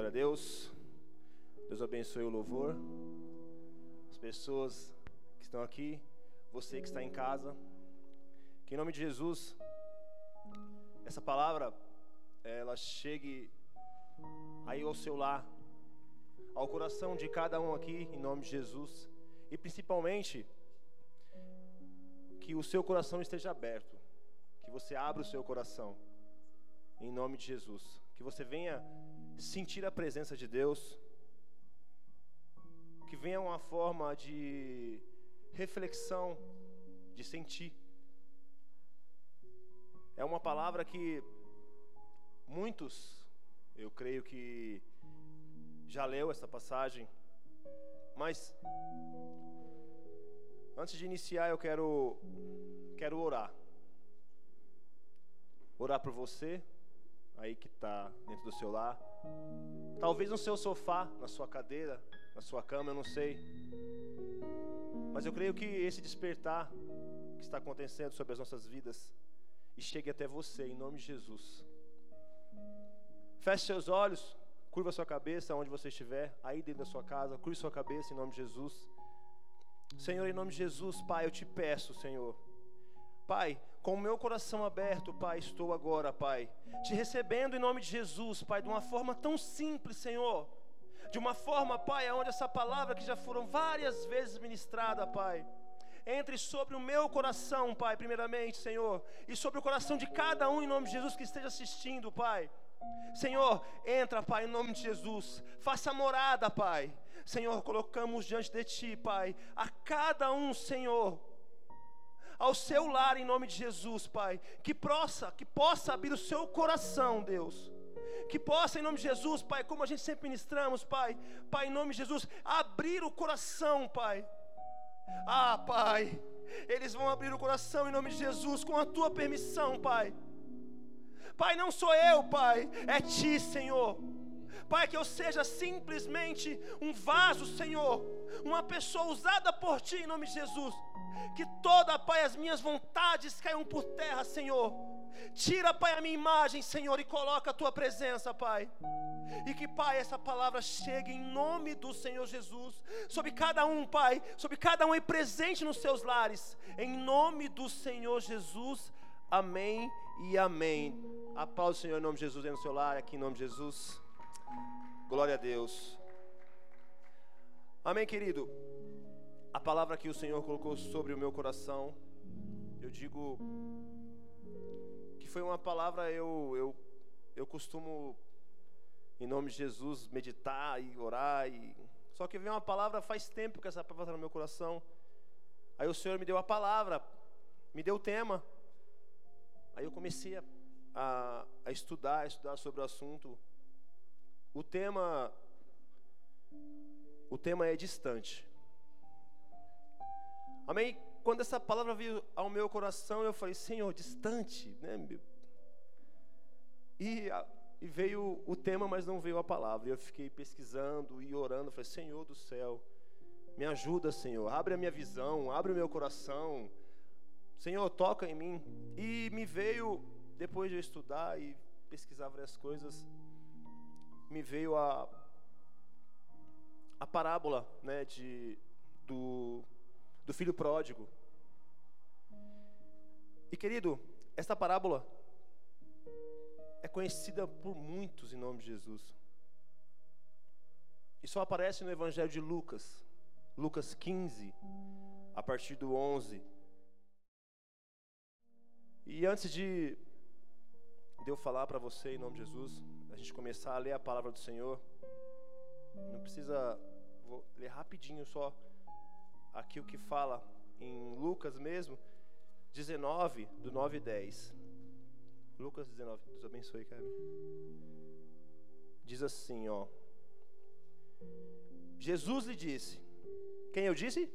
Glória a Deus. Deus abençoe o louvor. As pessoas que estão aqui, você que está em casa. Que em nome de Jesus, essa palavra ela chegue aí ao seu lar, ao coração de cada um aqui, em nome de Jesus. E principalmente que o seu coração esteja aberto, que você abra o seu coração, em nome de Jesus. Que você venha sentir a presença de Deus, que venha uma forma de reflexão, de sentir. É uma palavra que muitos, eu creio que já leu essa passagem, mas antes de iniciar eu quero quero orar. Orar por você aí que está dentro do seu lar. Talvez no seu sofá, na sua cadeira, na sua cama, eu não sei. Mas eu creio que esse despertar que está acontecendo sobre as nossas vidas e chegue até você em nome de Jesus. Feche seus olhos, curva sua cabeça onde você estiver, aí dentro da sua casa, curva sua cabeça em nome de Jesus. Senhor, em nome de Jesus, Pai, eu te peço, Senhor. Pai, com o meu coração aberto, Pai, estou agora, Pai, te recebendo em nome de Jesus, Pai, de uma forma tão simples, Senhor. De uma forma, Pai, onde essa palavra que já foram várias vezes ministrada, Pai, entre sobre o meu coração, Pai, primeiramente, Senhor, e sobre o coração de cada um em nome de Jesus que esteja assistindo, Pai. Senhor, entra, Pai, em nome de Jesus. Faça morada, Pai. Senhor, colocamos diante de Ti, Pai, a cada um, Senhor, ao seu lar em nome de Jesus, Pai. Que possa, que possa abrir o seu coração, Deus. Que possa, em nome de Jesus, Pai, como a gente sempre ministramos, Pai, Pai, em nome de Jesus, abrir o coração, Pai. Ah, Pai, eles vão abrir o coração em nome de Jesus, com a tua permissão, Pai. Pai, não sou eu, Pai, é Ti, Senhor. Pai, que eu seja simplesmente um vaso, Senhor, uma pessoa usada por Ti em nome de Jesus que toda, Pai, as minhas vontades caiam por terra, Senhor. Tira, Pai, a minha imagem, Senhor, e coloca a tua presença, Pai. E que, Pai, essa palavra chegue em nome do Senhor Jesus, sobre cada um, Pai, sobre cada um aí presente nos seus lares, em nome do Senhor Jesus. Amém e amém. A paz do Senhor em nome de Jesus aí no seu lar, aqui em nome de Jesus. Glória a Deus. Amém, querido a palavra que o Senhor colocou sobre o meu coração, eu digo que foi uma palavra eu eu eu costumo em nome de Jesus meditar e orar e só que veio uma palavra faz tempo que essa palavra está no meu coração. Aí o Senhor me deu a palavra, me deu o tema. Aí eu comecei a, a, a estudar, a estudar sobre o assunto. O tema o tema é distante. Amém? Quando essa palavra veio ao meu coração, eu falei, Senhor, distante, né? E, e veio o tema, mas não veio a palavra. E eu fiquei pesquisando e orando. Falei, Senhor do céu, me ajuda, Senhor. Abre a minha visão, abre o meu coração. Senhor, toca em mim. E me veio, depois de eu estudar e pesquisar várias coisas, me veio a, a parábola né, de, do do filho pródigo. E querido, esta parábola é conhecida por muitos em nome de Jesus. E só aparece no Evangelho de Lucas, Lucas 15, a partir do 11. E antes de, eu falar para você em nome de Jesus, a gente começar a ler a palavra do Senhor, não precisa, vou ler rapidinho só aqui o que fala em Lucas mesmo, 19, do 9 e 10. Lucas 19, Deus abençoe, cara. Diz assim, ó. Jesus lhe disse. Quem eu disse?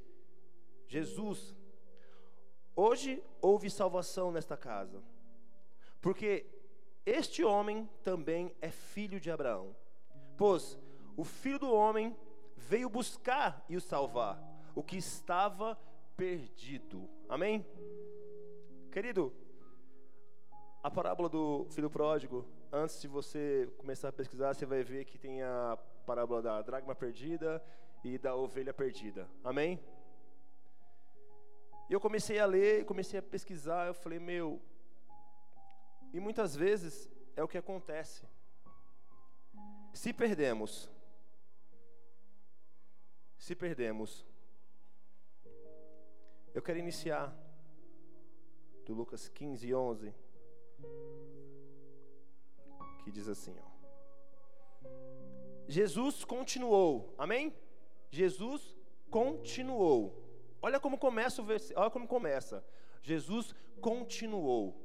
Jesus. Hoje houve salvação nesta casa, porque este homem também é filho de Abraão. Pois o filho do homem veio buscar e o salvar o que estava perdido. Amém? Querido, a parábola do filho pródigo antes de você começar a pesquisar, você vai ver que tem a parábola da dracma perdida e da ovelha perdida. Amém? E eu comecei a ler, comecei a pesquisar, eu falei, meu, e muitas vezes é o que acontece. Se perdemos, se perdemos, eu quero iniciar do Lucas 15, 11, que diz assim: ó, Jesus continuou, amém? Jesus continuou. Olha como começa o versículo, olha como começa. Jesus continuou.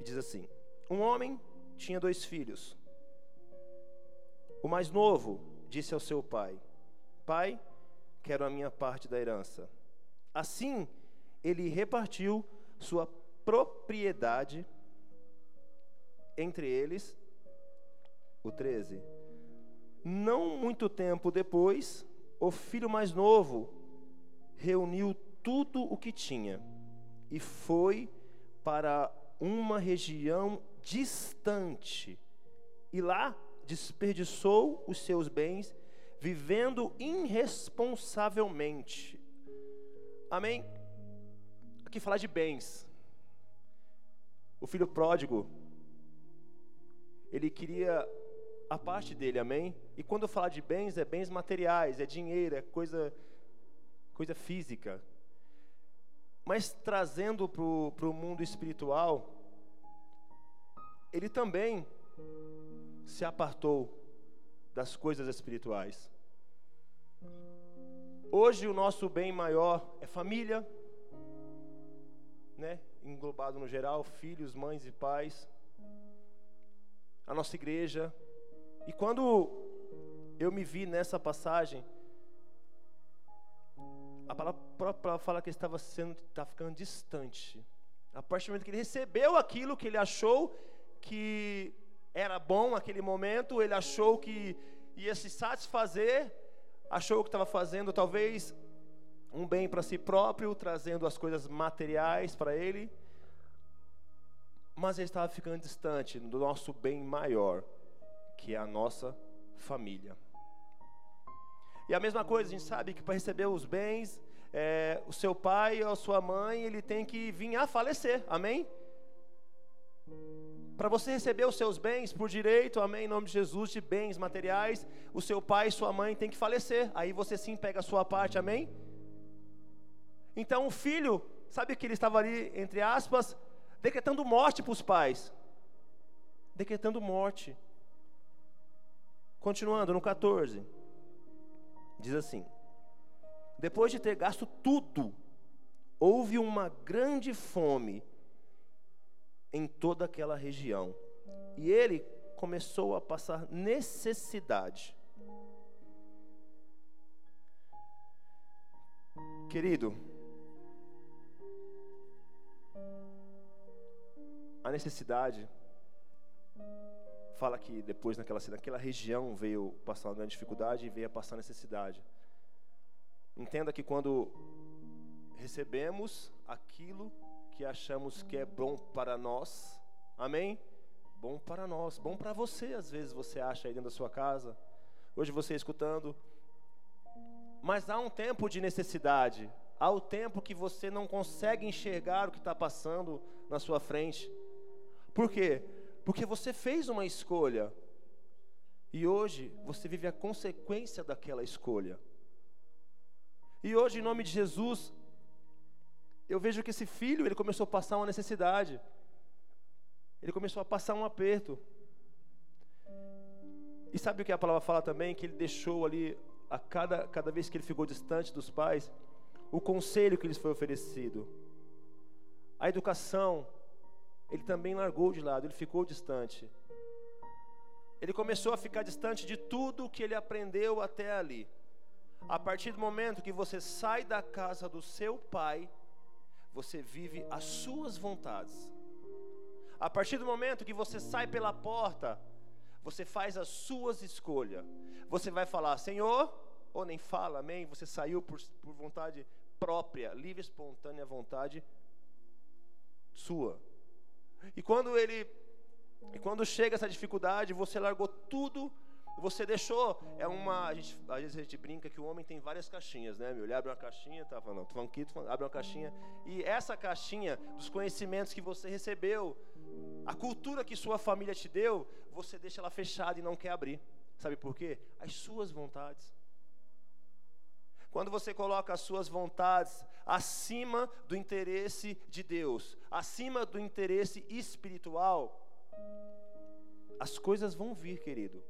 E diz assim: Um homem tinha dois filhos. O mais novo disse ao seu pai: Pai, quero a minha parte da herança. Assim, ele repartiu sua propriedade entre eles. O 13. Não muito tempo depois, o filho mais novo reuniu tudo o que tinha e foi para uma região distante. E lá desperdiçou os seus bens vivendo irresponsavelmente. Amém? Aqui falar de bens. O filho pródigo, ele queria a parte dele, amém? E quando eu falar de bens, é bens materiais, é dinheiro, é coisa, coisa física. Mas trazendo para o mundo espiritual, ele também se apartou das coisas espirituais. Hoje o nosso bem maior é família, né? Englobado no geral, filhos, mães e pais. A nossa igreja, e quando eu me vi nessa passagem, a palavra fala que ele estava sendo, está ficando distante. A partir do momento que ele recebeu aquilo que ele achou que era bom naquele momento, ele achou que ia se satisfazer, achou que estava fazendo talvez um bem para si próprio, trazendo as coisas materiais para ele, mas ele estava ficando distante do nosso bem maior que é a nossa família. E a mesma coisa, a gente sabe que para receber os bens, é, o seu pai ou a sua mãe, ele tem que vir a falecer, amém? Para você receber os seus bens por direito, amém, em nome de Jesus, de bens materiais, o seu pai e sua mãe tem que falecer, aí você sim pega a sua parte, amém? Então o filho, sabe que ele estava ali, entre aspas, decretando morte para os pais, decretando morte. Continuando no 14, diz assim: Depois de ter gasto tudo, houve uma grande fome em toda aquela região, e ele começou a passar necessidade. Querido, a necessidade fala que depois naquela, naquela região veio passar uma grande dificuldade e veio a passar necessidade. Entenda que quando recebemos aquilo que achamos que é bom para nós, amém? Bom para nós, bom para você, às vezes você acha aí dentro da sua casa, hoje você escutando, mas há um tempo de necessidade, há o tempo que você não consegue enxergar o que está passando na sua frente. Por quê? Porque você fez uma escolha. E hoje você vive a consequência daquela escolha. E hoje, em nome de Jesus, eu vejo que esse filho, ele começou a passar uma necessidade. Ele começou a passar um aperto. E sabe o que a palavra fala também? Que ele deixou ali, a cada, cada vez que ele ficou distante dos pais, o conselho que lhes foi oferecido, a educação, ele também largou de lado, ele ficou distante. Ele começou a ficar distante de tudo que ele aprendeu até ali. A partir do momento que você sai da casa do seu pai, você vive as suas vontades. A partir do momento que você sai pela porta, você faz as suas escolhas. Você vai falar, Senhor, ou nem fala, amém? Você saiu por, por vontade própria, livre, espontânea vontade sua. E quando ele E quando chega essa dificuldade, você largou tudo, você deixou. É uma. A gente, às vezes a gente brinca que o homem tem várias caixinhas, né? Meu? Ele abre uma caixinha, tá falando, tô falando aqui, falando, abre uma caixinha. E essa caixinha dos conhecimentos que você recebeu, a cultura que sua família te deu, você deixa ela fechada e não quer abrir. Sabe por quê? As suas vontades. Quando você coloca as suas vontades acima do interesse de Deus, acima do interesse espiritual, as coisas vão vir, querido.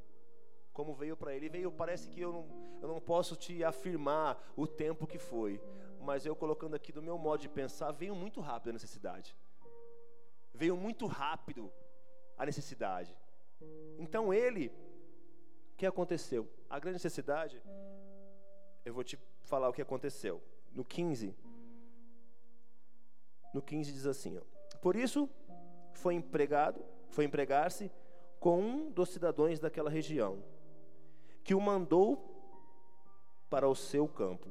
Como veio para ele, veio, parece que eu não, eu não posso te afirmar o tempo que foi, mas eu colocando aqui do meu modo de pensar, veio muito rápido a necessidade. Veio muito rápido a necessidade. Então ele, o que aconteceu? A grande necessidade, eu vou te falar o que aconteceu. No 15, no 15 diz assim: ó, Por isso foi empregado, foi empregar-se com um dos cidadãos daquela região, que o mandou para o seu campo,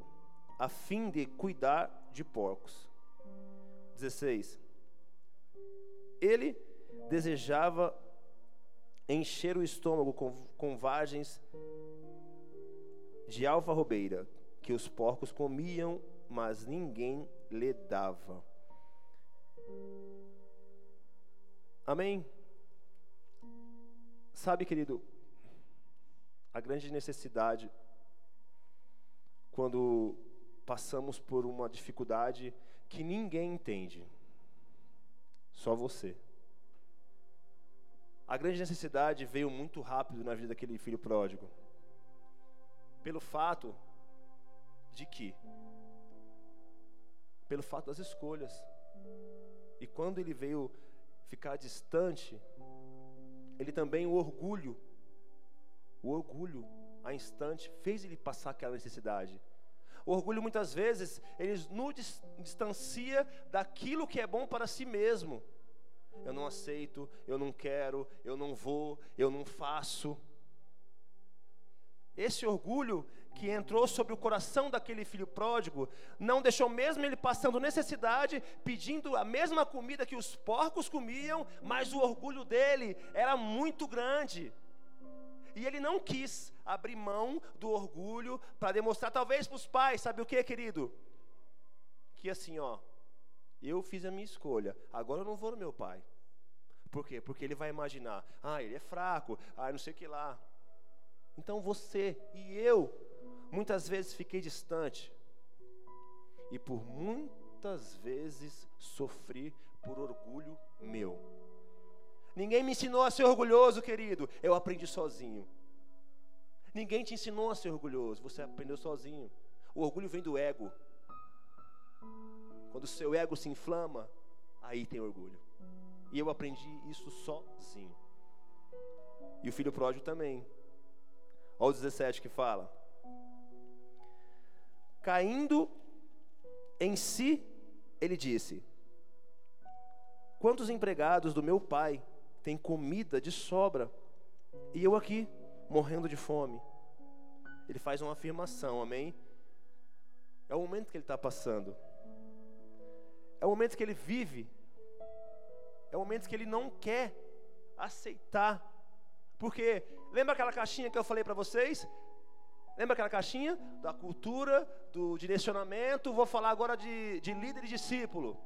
a fim de cuidar de porcos. 16. Ele desejava encher o estômago com, com vagens de alfarrobeira, que os porcos comiam, mas ninguém lhe dava. Amém? Sabe, querido, a grande necessidade quando passamos por uma dificuldade que ninguém entende, só você. A grande necessidade veio muito rápido na vida daquele filho pródigo, pelo fato de que, pelo fato das escolhas, e quando ele veio ficar distante, ele também o orgulho, o orgulho, a instante, fez ele passar aquela necessidade. O orgulho muitas vezes ele nos distancia daquilo que é bom para si mesmo. Eu não aceito, eu não quero, eu não vou, eu não faço. Esse orgulho que entrou sobre o coração daquele filho pródigo, não deixou mesmo ele passando necessidade, pedindo a mesma comida que os porcos comiam, mas o orgulho dele era muito grande. E ele não quis abrir mão do orgulho para demonstrar, talvez para os pais, sabe o que, querido? Que assim, ó, eu fiz a minha escolha, agora eu não vou no meu pai. Por quê? Porque ele vai imaginar, ah, ele é fraco, ah, não sei o que lá. Então você e eu muitas vezes fiquei distante e por muitas vezes sofri por orgulho meu. Ninguém me ensinou a ser orgulhoso, querido, eu aprendi sozinho. Ninguém te ensinou a ser orgulhoso, você aprendeu sozinho. O orgulho vem do ego. Quando o seu ego se inflama, aí tem orgulho. E eu aprendi isso sozinho. E o filho pródigo também. Olha o 17 que fala: Caindo em si, ele disse: Quantos empregados do meu pai têm comida de sobra e eu aqui morrendo de fome? Ele faz uma afirmação, amém? É o momento que ele está passando, é o momento que ele vive, é o momento que ele não quer aceitar, porque lembra aquela caixinha que eu falei para vocês? Lembra aquela caixinha? Da cultura, do direcionamento. Vou falar agora de, de líder e discípulo.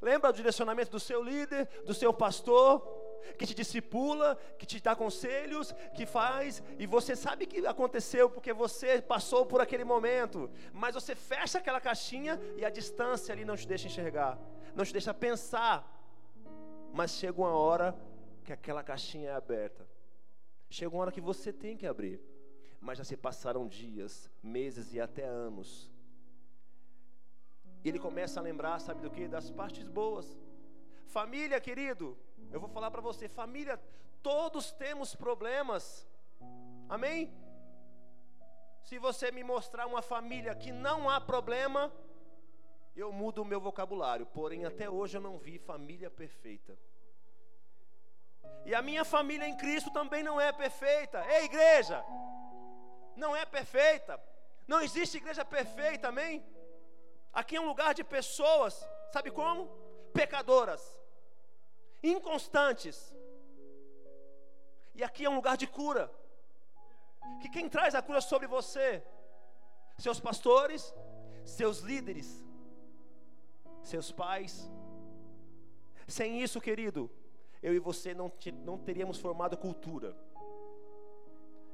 Lembra do direcionamento do seu líder, do seu pastor, que te discipula, que te dá conselhos, que faz, e você sabe que aconteceu porque você passou por aquele momento, mas você fecha aquela caixinha e a distância ali não te deixa enxergar, não te deixa pensar. Mas chega uma hora que aquela caixinha é aberta. Chega uma hora que você tem que abrir mas já se passaram dias, meses e até anos. E ele começa a lembrar, sabe do que? Das partes boas. Família, querido, eu vou falar para você, família, todos temos problemas. Amém? Se você me mostrar uma família que não há problema, eu mudo o meu vocabulário. Porém, até hoje eu não vi família perfeita. E a minha família em Cristo também não é perfeita. Ei, igreja! não é perfeita. Não existe igreja perfeita, amém? Aqui é um lugar de pessoas, sabe como? Pecadoras, inconstantes, E aqui é um lugar de cura. Que quem traz a cura sobre você? Seus pastores, seus líderes, seus pais. Sem isso, querido, eu e você não, não teríamos formado cultura.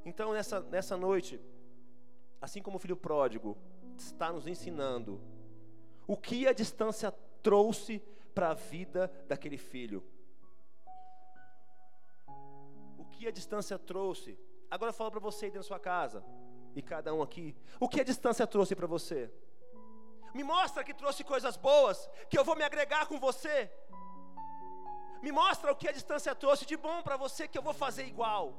Então, nessa, nessa noite, assim como o filho pródigo está nos ensinando o que a distância trouxe para a vida daquele filho. Que a distância trouxe. Agora eu falo para você aí dentro da sua casa, e cada um aqui, o que a distância trouxe para você? Me mostra que trouxe coisas boas, que eu vou me agregar com você. Me mostra o que a distância trouxe de bom para você, que eu vou fazer igual.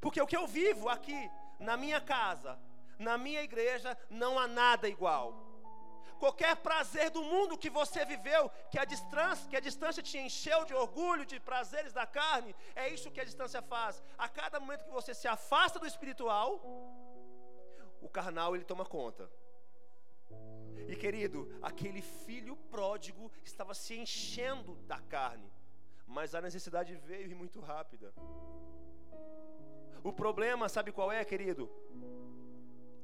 Porque o que eu vivo aqui, na minha casa, na minha igreja, não há nada igual. Qualquer prazer do mundo que você viveu, que a distância, que a distância te encheu de orgulho, de prazeres da carne, é isso que a distância faz. A cada momento que você se afasta do espiritual, o carnal ele toma conta. E querido, aquele filho pródigo estava se enchendo da carne, mas a necessidade veio e muito rápida. O problema, sabe qual é, querido?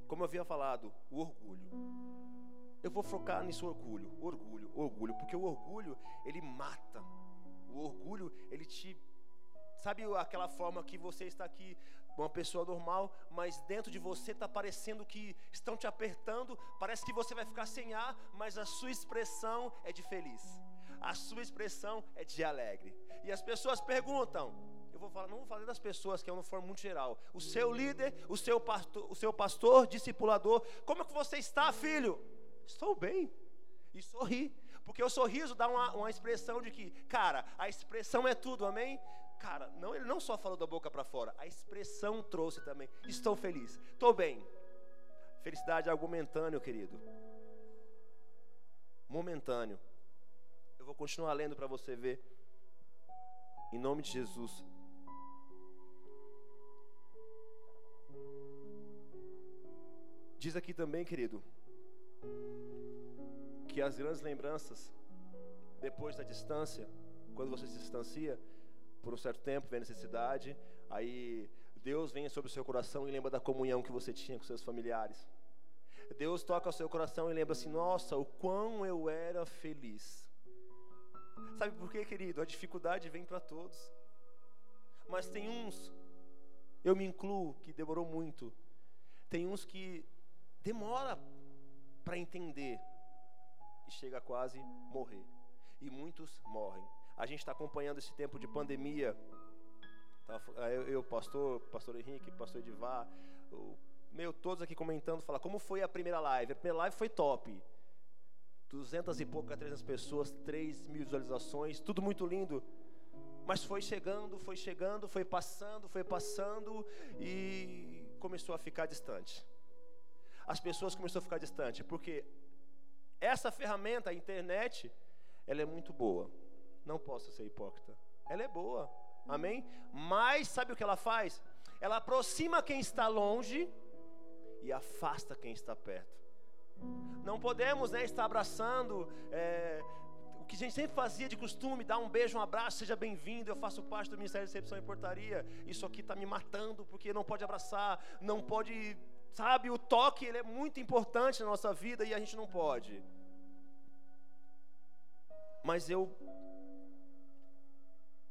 Como eu havia falado, o orgulho. Eu vou focar nisso orgulho, orgulho, orgulho, porque o orgulho ele mata. O orgulho ele te sabe aquela forma que você está aqui uma pessoa normal, mas dentro de você está parecendo que estão te apertando, parece que você vai ficar sem ar, mas a sua expressão é de feliz, a sua expressão é de alegre. E as pessoas perguntam, eu vou falar, não vou falar das pessoas, que é uma forma muito geral. O seu líder, o seu pastor, o seu pastor, discipulador, como é que você está, filho? Estou bem. E sorri. Porque o sorriso dá uma, uma expressão de que, cara, a expressão é tudo, amém? Cara, não, ele não só falou da boca para fora, a expressão trouxe também. Estou feliz, estou bem. Felicidade é algo momentâneo, querido. Momentâneo. Eu vou continuar lendo para você ver. Em nome de Jesus. Diz aqui também, querido, que as grandes lembranças, depois da distância, quando você se distancia, por um certo tempo, vem a necessidade, aí Deus vem sobre o seu coração e lembra da comunhão que você tinha com seus familiares. Deus toca o seu coração e lembra assim: nossa, o quão eu era feliz. Sabe por quê, querido? A dificuldade vem para todos. Mas tem uns, eu me incluo, que demorou muito. Tem uns que demora para entender chega a quase morrer. E muitos morrem. A gente está acompanhando esse tempo de pandemia. Eu, eu, pastor, pastor Henrique, pastor Edivar, o, meu, todos aqui comentando, falar como foi a primeira live. A primeira live foi top. 200 e poucas, 300 pessoas, 3 mil visualizações, tudo muito lindo. Mas foi chegando, foi chegando, foi passando, foi passando e começou a ficar distante. As pessoas começaram a ficar distante, porque essa ferramenta, a internet, ela é muito boa não posso ser hipócrita. Ela é boa, amém? Mas sabe o que ela faz? Ela aproxima quem está longe e afasta quem está perto. Não podemos né, estar abraçando é, o que a gente sempre fazia de costume, dar um beijo, um abraço, seja bem-vindo. Eu faço parte do Ministério de Recepção e Portaria. Isso aqui está me matando porque não pode abraçar, não pode, sabe? O toque ele é muito importante na nossa vida e a gente não pode. Mas eu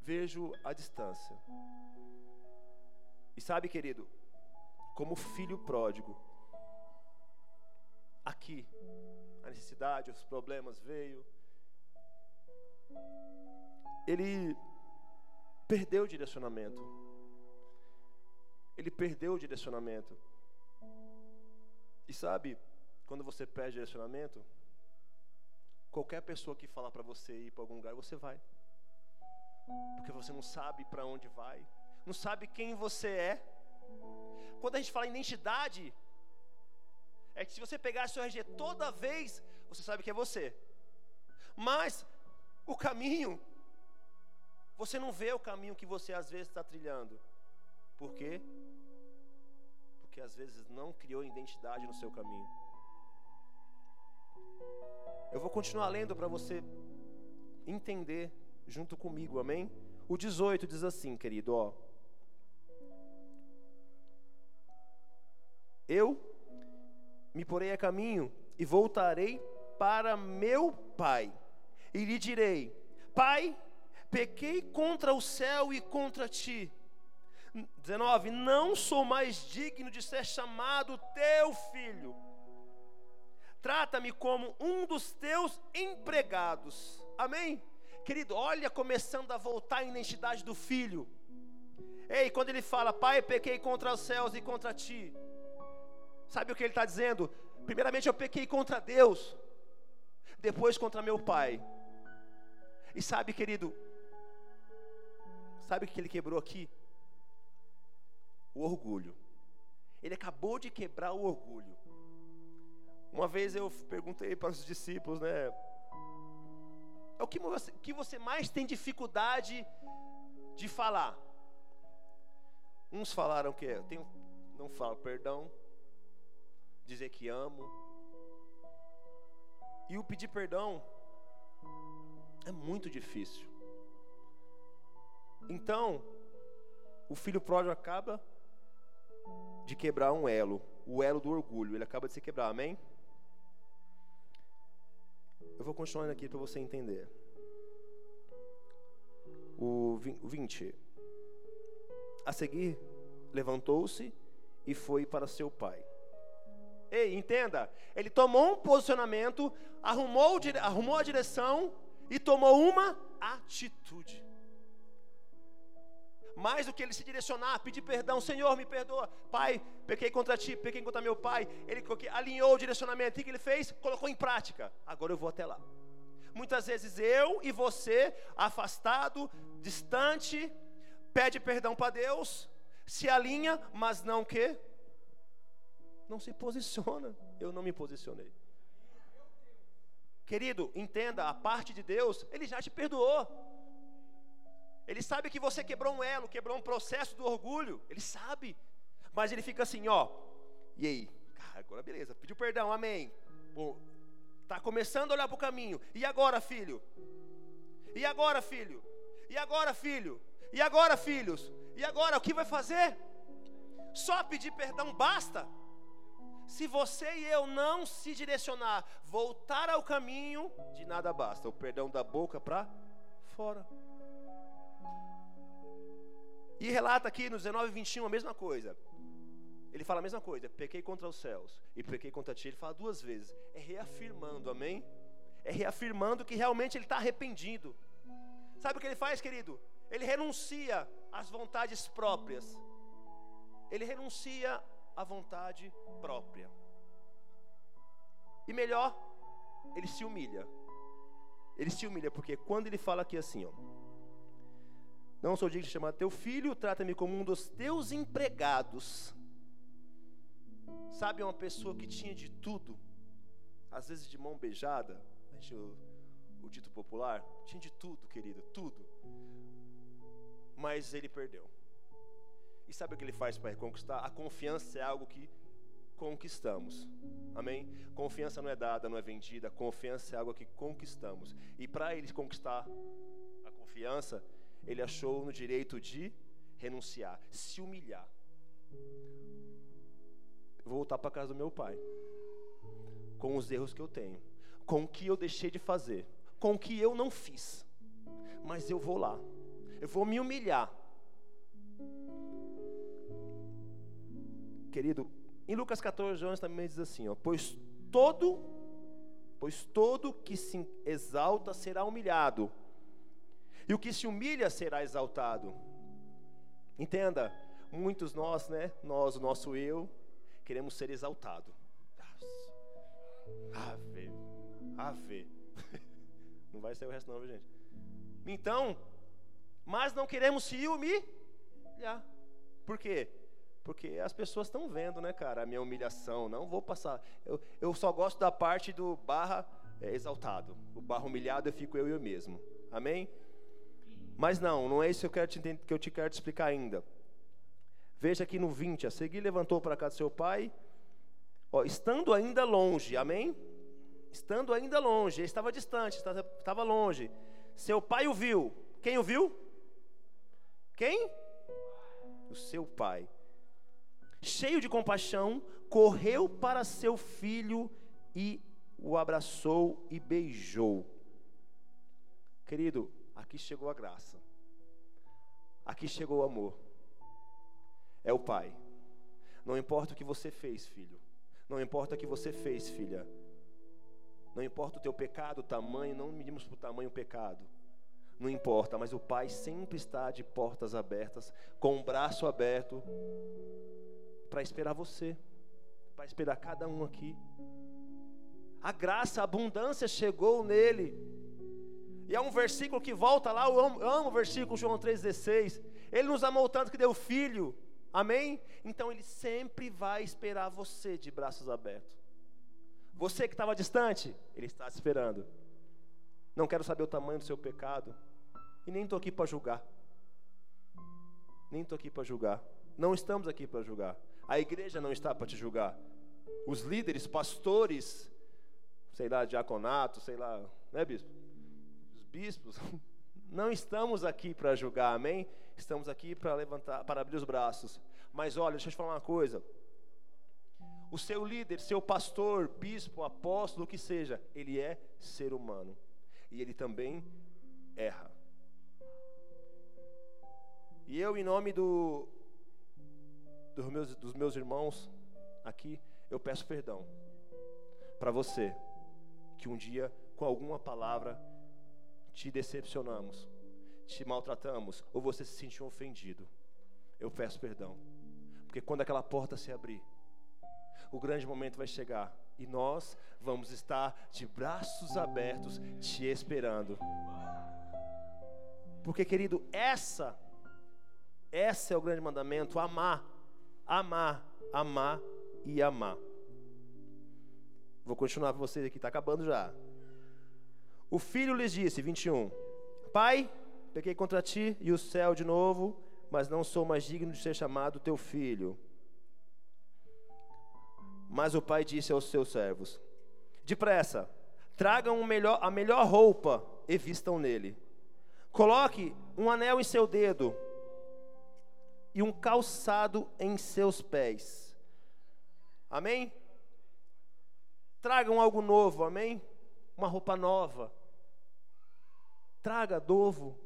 vejo a distância. E sabe, querido, como filho pródigo, aqui, a necessidade, os problemas veio, ele perdeu o direcionamento. Ele perdeu o direcionamento. E sabe, quando você perde o direcionamento, qualquer pessoa que falar para você ir para algum lugar, você vai porque você não sabe para onde vai, não sabe quem você é. Quando a gente fala em identidade, é que se você pegar seu RG toda vez, você sabe que é você. Mas o caminho, você não vê o caminho que você às vezes está trilhando. Por quê? às vezes não criou identidade no seu caminho. Eu vou continuar lendo para você entender junto comigo, amém? O 18 diz assim, querido, ó. Eu me porei a caminho e voltarei para meu pai e lhe direi: Pai, pequei contra o céu e contra ti 19: Não sou mais digno de ser chamado teu filho. Trata-me como um dos teus empregados. Amém? Querido, olha começando a voltar a identidade do filho. Ei, quando ele fala, Pai, pequei contra os céus e contra ti. Sabe o que ele está dizendo? Primeiramente, eu pequei contra Deus, depois contra meu pai. E sabe, querido, sabe o que ele quebrou aqui? O orgulho. Ele acabou de quebrar o orgulho. Uma vez eu perguntei para os discípulos, né? É o que você, que você mais tem dificuldade de falar? Uns falaram que eu tenho, não falo perdão, dizer que amo. E o pedir perdão é muito difícil. Então, o filho pródigo acaba de quebrar um elo, o elo do orgulho. Ele acaba de se quebrar, amém? Eu vou continuando aqui para você entender. O 20. A seguir, levantou-se e foi para seu pai. Ei, entenda, ele tomou um posicionamento, arrumou, arrumou a direção e tomou uma atitude. Mais do que ele se direcionar, pedir perdão, Senhor, me perdoa, Pai, pequei contra ti, pequei contra meu pai. Ele alinhou o direcionamento, o que ele fez? Colocou em prática. Agora eu vou até lá. Muitas vezes eu e você, afastado, distante, pede perdão para Deus, se alinha, mas não que não se posiciona. Eu não me posicionei. Querido, entenda, a parte de Deus, Ele já te perdoou. Ele sabe que você quebrou um elo, quebrou um processo do orgulho. Ele sabe. Mas ele fica assim, ó. E aí? Cara, agora beleza, pediu perdão, amém. Está tá começando a olhar para o caminho. E agora, filho? E agora, filho? E agora, filho? E agora, filhos? E agora, o que vai fazer? Só pedir perdão basta? Se você e eu não se direcionar, voltar ao caminho, de nada basta. O perdão da boca para fora. E relata aqui no 19 21 a mesma coisa. Ele fala a mesma coisa, pequei contra os céus e pequei contra ti. Ele fala duas vezes. É reafirmando, amém? É reafirmando que realmente ele está arrependido. Sabe o que ele faz, querido? Ele renuncia às vontades próprias. Ele renuncia a vontade própria. E melhor, ele se humilha. Ele se humilha porque quando ele fala aqui assim, ó, não sou digno de chamar teu filho, trata-me como um dos teus empregados. Sabe uma pessoa que tinha de tudo, às vezes de mão beijada, o, o dito popular, tinha de tudo, querido, tudo. Mas ele perdeu. E sabe o que ele faz para reconquistar? A confiança é algo que conquistamos. Amém? Confiança não é dada, não é vendida. Confiança é algo que conquistamos. E para ele conquistar a confiança, ele achou no direito de renunciar, se humilhar. Vou voltar para casa do meu pai. Com os erros que eu tenho, com o que eu deixei de fazer, com o que eu não fiz. Mas eu vou lá. Eu vou me humilhar Querido, em Lucas 14, 11 também diz assim, ó, pois todo, pois todo que se exalta será humilhado, e o que se humilha será exaltado. Entenda, muitos nós, né, nós, o nosso eu, queremos ser exaltado. Ave, ave. Não vai ser o resto não, gente. Então, mas não queremos se humilhar. Por quê? Porque as pessoas estão vendo, né, cara, a minha humilhação. Não vou passar. Eu, eu só gosto da parte do barra é, exaltado. O barra humilhado eu fico eu e eu mesmo. Amém? Mas não, não é isso que eu, quero te, que eu te quero te explicar ainda. Veja aqui no 20. A seguir levantou para casa seu pai, ó, estando ainda longe. Amém? Estando ainda longe. Ele estava distante, estava, estava longe. Seu pai o viu. Quem o viu? Quem? O seu pai cheio de compaixão, correu para seu filho e o abraçou e beijou. Querido, aqui chegou a graça, aqui chegou o amor. É o Pai. Não importa o que você fez, filho. Não importa o que você fez, filha. Não importa o teu pecado, o tamanho, não medimos por tamanho o pecado. Não importa, mas o Pai sempre está de portas abertas, com o braço aberto, para esperar você, para esperar cada um aqui. A graça, a abundância chegou nele. E é um versículo que volta lá, eu amo, eu amo o versículo João 3,16. Ele nos amou tanto que deu filho. Amém? Então ele sempre vai esperar você de braços abertos. Você que estava distante, ele está esperando. Não quero saber o tamanho do seu pecado. E nem estou aqui para julgar. Nem estou aqui para julgar. Não estamos aqui para julgar. A igreja não está para te julgar. Os líderes, pastores, sei lá, diaconato, sei lá, né, bispo? Os bispos, não estamos aqui para julgar, amém? Estamos aqui para levantar, para abrir os braços. Mas olha, deixa eu te falar uma coisa. O seu líder, seu pastor, bispo, apóstolo, o que seja, ele é ser humano. E ele também erra. E eu, em nome do, dos, meus, dos meus irmãos aqui, eu peço perdão para você que um dia, com alguma palavra, te decepcionamos, te maltratamos, ou você se sentiu ofendido. Eu peço perdão, porque quando aquela porta se abrir, o grande momento vai chegar e nós vamos estar de braços abertos te esperando. Porque, querido, essa, essa é o grande mandamento: amar, amar, amar e amar. Vou continuar para vocês aqui, está acabando já. O filho lhes disse, 21, Pai, pequei contra ti e o céu de novo, mas não sou mais digno de ser chamado teu filho. Mas o pai disse aos seus servos: Depressa, tragam melhor, a melhor roupa e vistam nele. Coloque um anel em seu dedo e um calçado em seus pés. Amém? Tragam algo novo, amém? Uma roupa nova. Traga novo.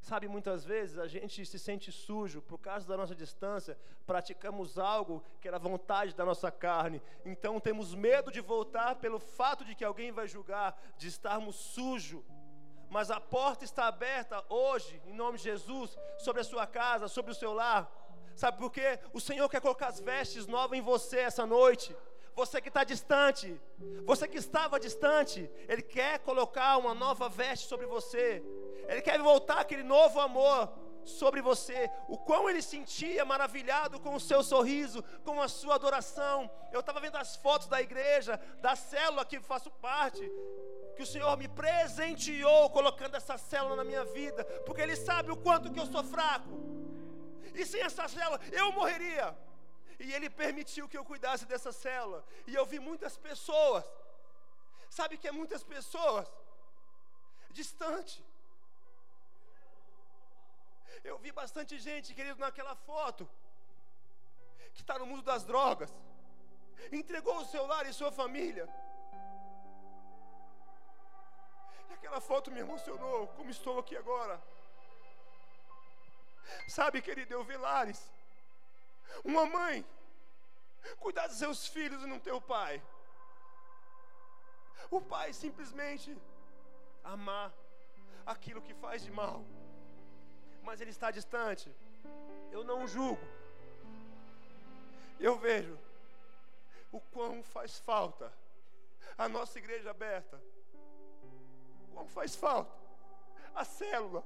Sabe, muitas vezes a gente se sente sujo por causa da nossa distância, praticamos algo que era vontade da nossa carne, então temos medo de voltar pelo fato de que alguém vai julgar, de estarmos sujos. Mas a porta está aberta hoje, em nome de Jesus, sobre a sua casa, sobre o seu lar. Sabe por quê? O Senhor quer colocar as vestes novas em você essa noite você que está distante, você que estava distante, Ele quer colocar uma nova veste sobre você, Ele quer voltar aquele novo amor sobre você, o quão ele sentia maravilhado com o seu sorriso, com a sua adoração. Eu estava vendo as fotos da igreja, da célula que faço parte, que o Senhor me presenteou colocando essa célula na minha vida, porque Ele sabe o quanto que eu sou fraco, e sem essa célula eu morreria. E Ele permitiu que eu cuidasse dessa célula. E eu vi muitas pessoas. Sabe que é muitas pessoas? Distante. Eu vi bastante gente, querido, naquela foto. Que está no mundo das drogas. Entregou o seu lar e sua família. E aquela foto me emocionou, como estou aqui agora. Sabe, querido, eu vi lares uma mãe cuidar dos seus filhos e não ter o pai. O pai simplesmente amar aquilo que faz de mal, mas ele está distante. Eu não julgo. Eu vejo o quão faz falta a nossa igreja aberta. Quão faz falta a célula,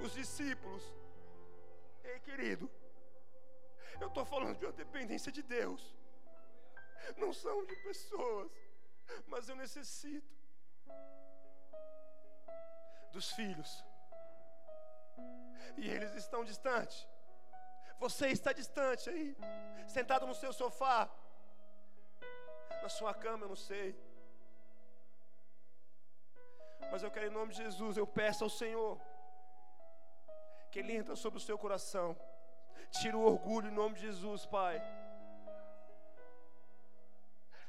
os discípulos. Ei, querido, eu estou falando de uma dependência de Deus. Não são de pessoas. Mas eu necessito dos filhos. E eles estão distantes. Você está distante aí, sentado no seu sofá, na sua cama, eu não sei. Mas eu quero, em nome de Jesus, eu peço ao Senhor que Ele entra sobre o seu coração Tira o orgulho em nome de Jesus, Pai.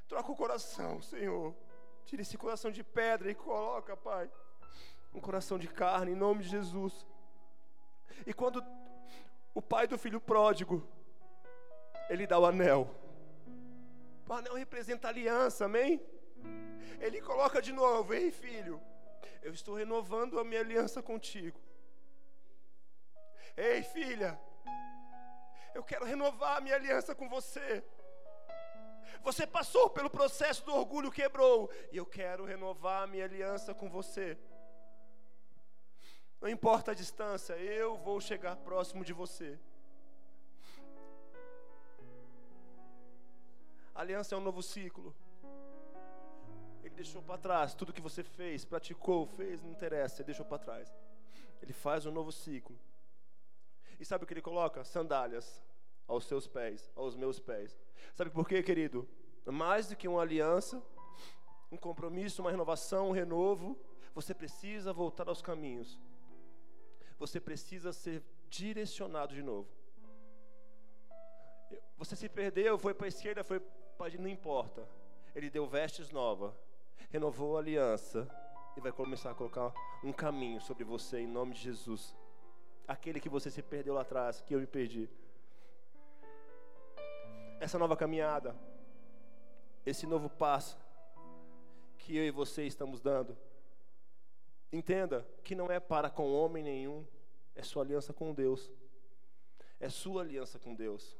Troca o coração, Senhor. Tira esse coração de pedra e coloca, Pai, um coração de carne em nome de Jesus. E quando o pai do filho pródigo, ele dá o anel. O anel representa aliança, amém? Ele coloca de novo: Ei, filho, eu estou renovando a minha aliança contigo. Ei, filha, eu quero renovar a minha aliança com você. Você passou pelo processo do orgulho, quebrou, e eu quero renovar a minha aliança com você. Não importa a distância, eu vou chegar próximo de você. A aliança é um novo ciclo. Ele deixou para trás tudo que você fez, praticou, fez, não interessa, ele deixou para trás. Ele faz um novo ciclo. E sabe o que ele coloca? Sandálias aos seus pés, aos meus pés. Sabe por quê, querido? Mais do que uma aliança, um compromisso, uma renovação, um renovo, você precisa voltar aos caminhos. Você precisa ser direcionado de novo. Você se perdeu, foi para a esquerda, foi para não importa. Ele deu vestes novas, renovou a aliança e vai começar a colocar um caminho sobre você em nome de Jesus aquele que você se perdeu lá atrás, que eu me perdi. Essa nova caminhada, esse novo passo que eu e você estamos dando. Entenda que não é para com homem nenhum, é sua aliança com Deus. É sua aliança com Deus.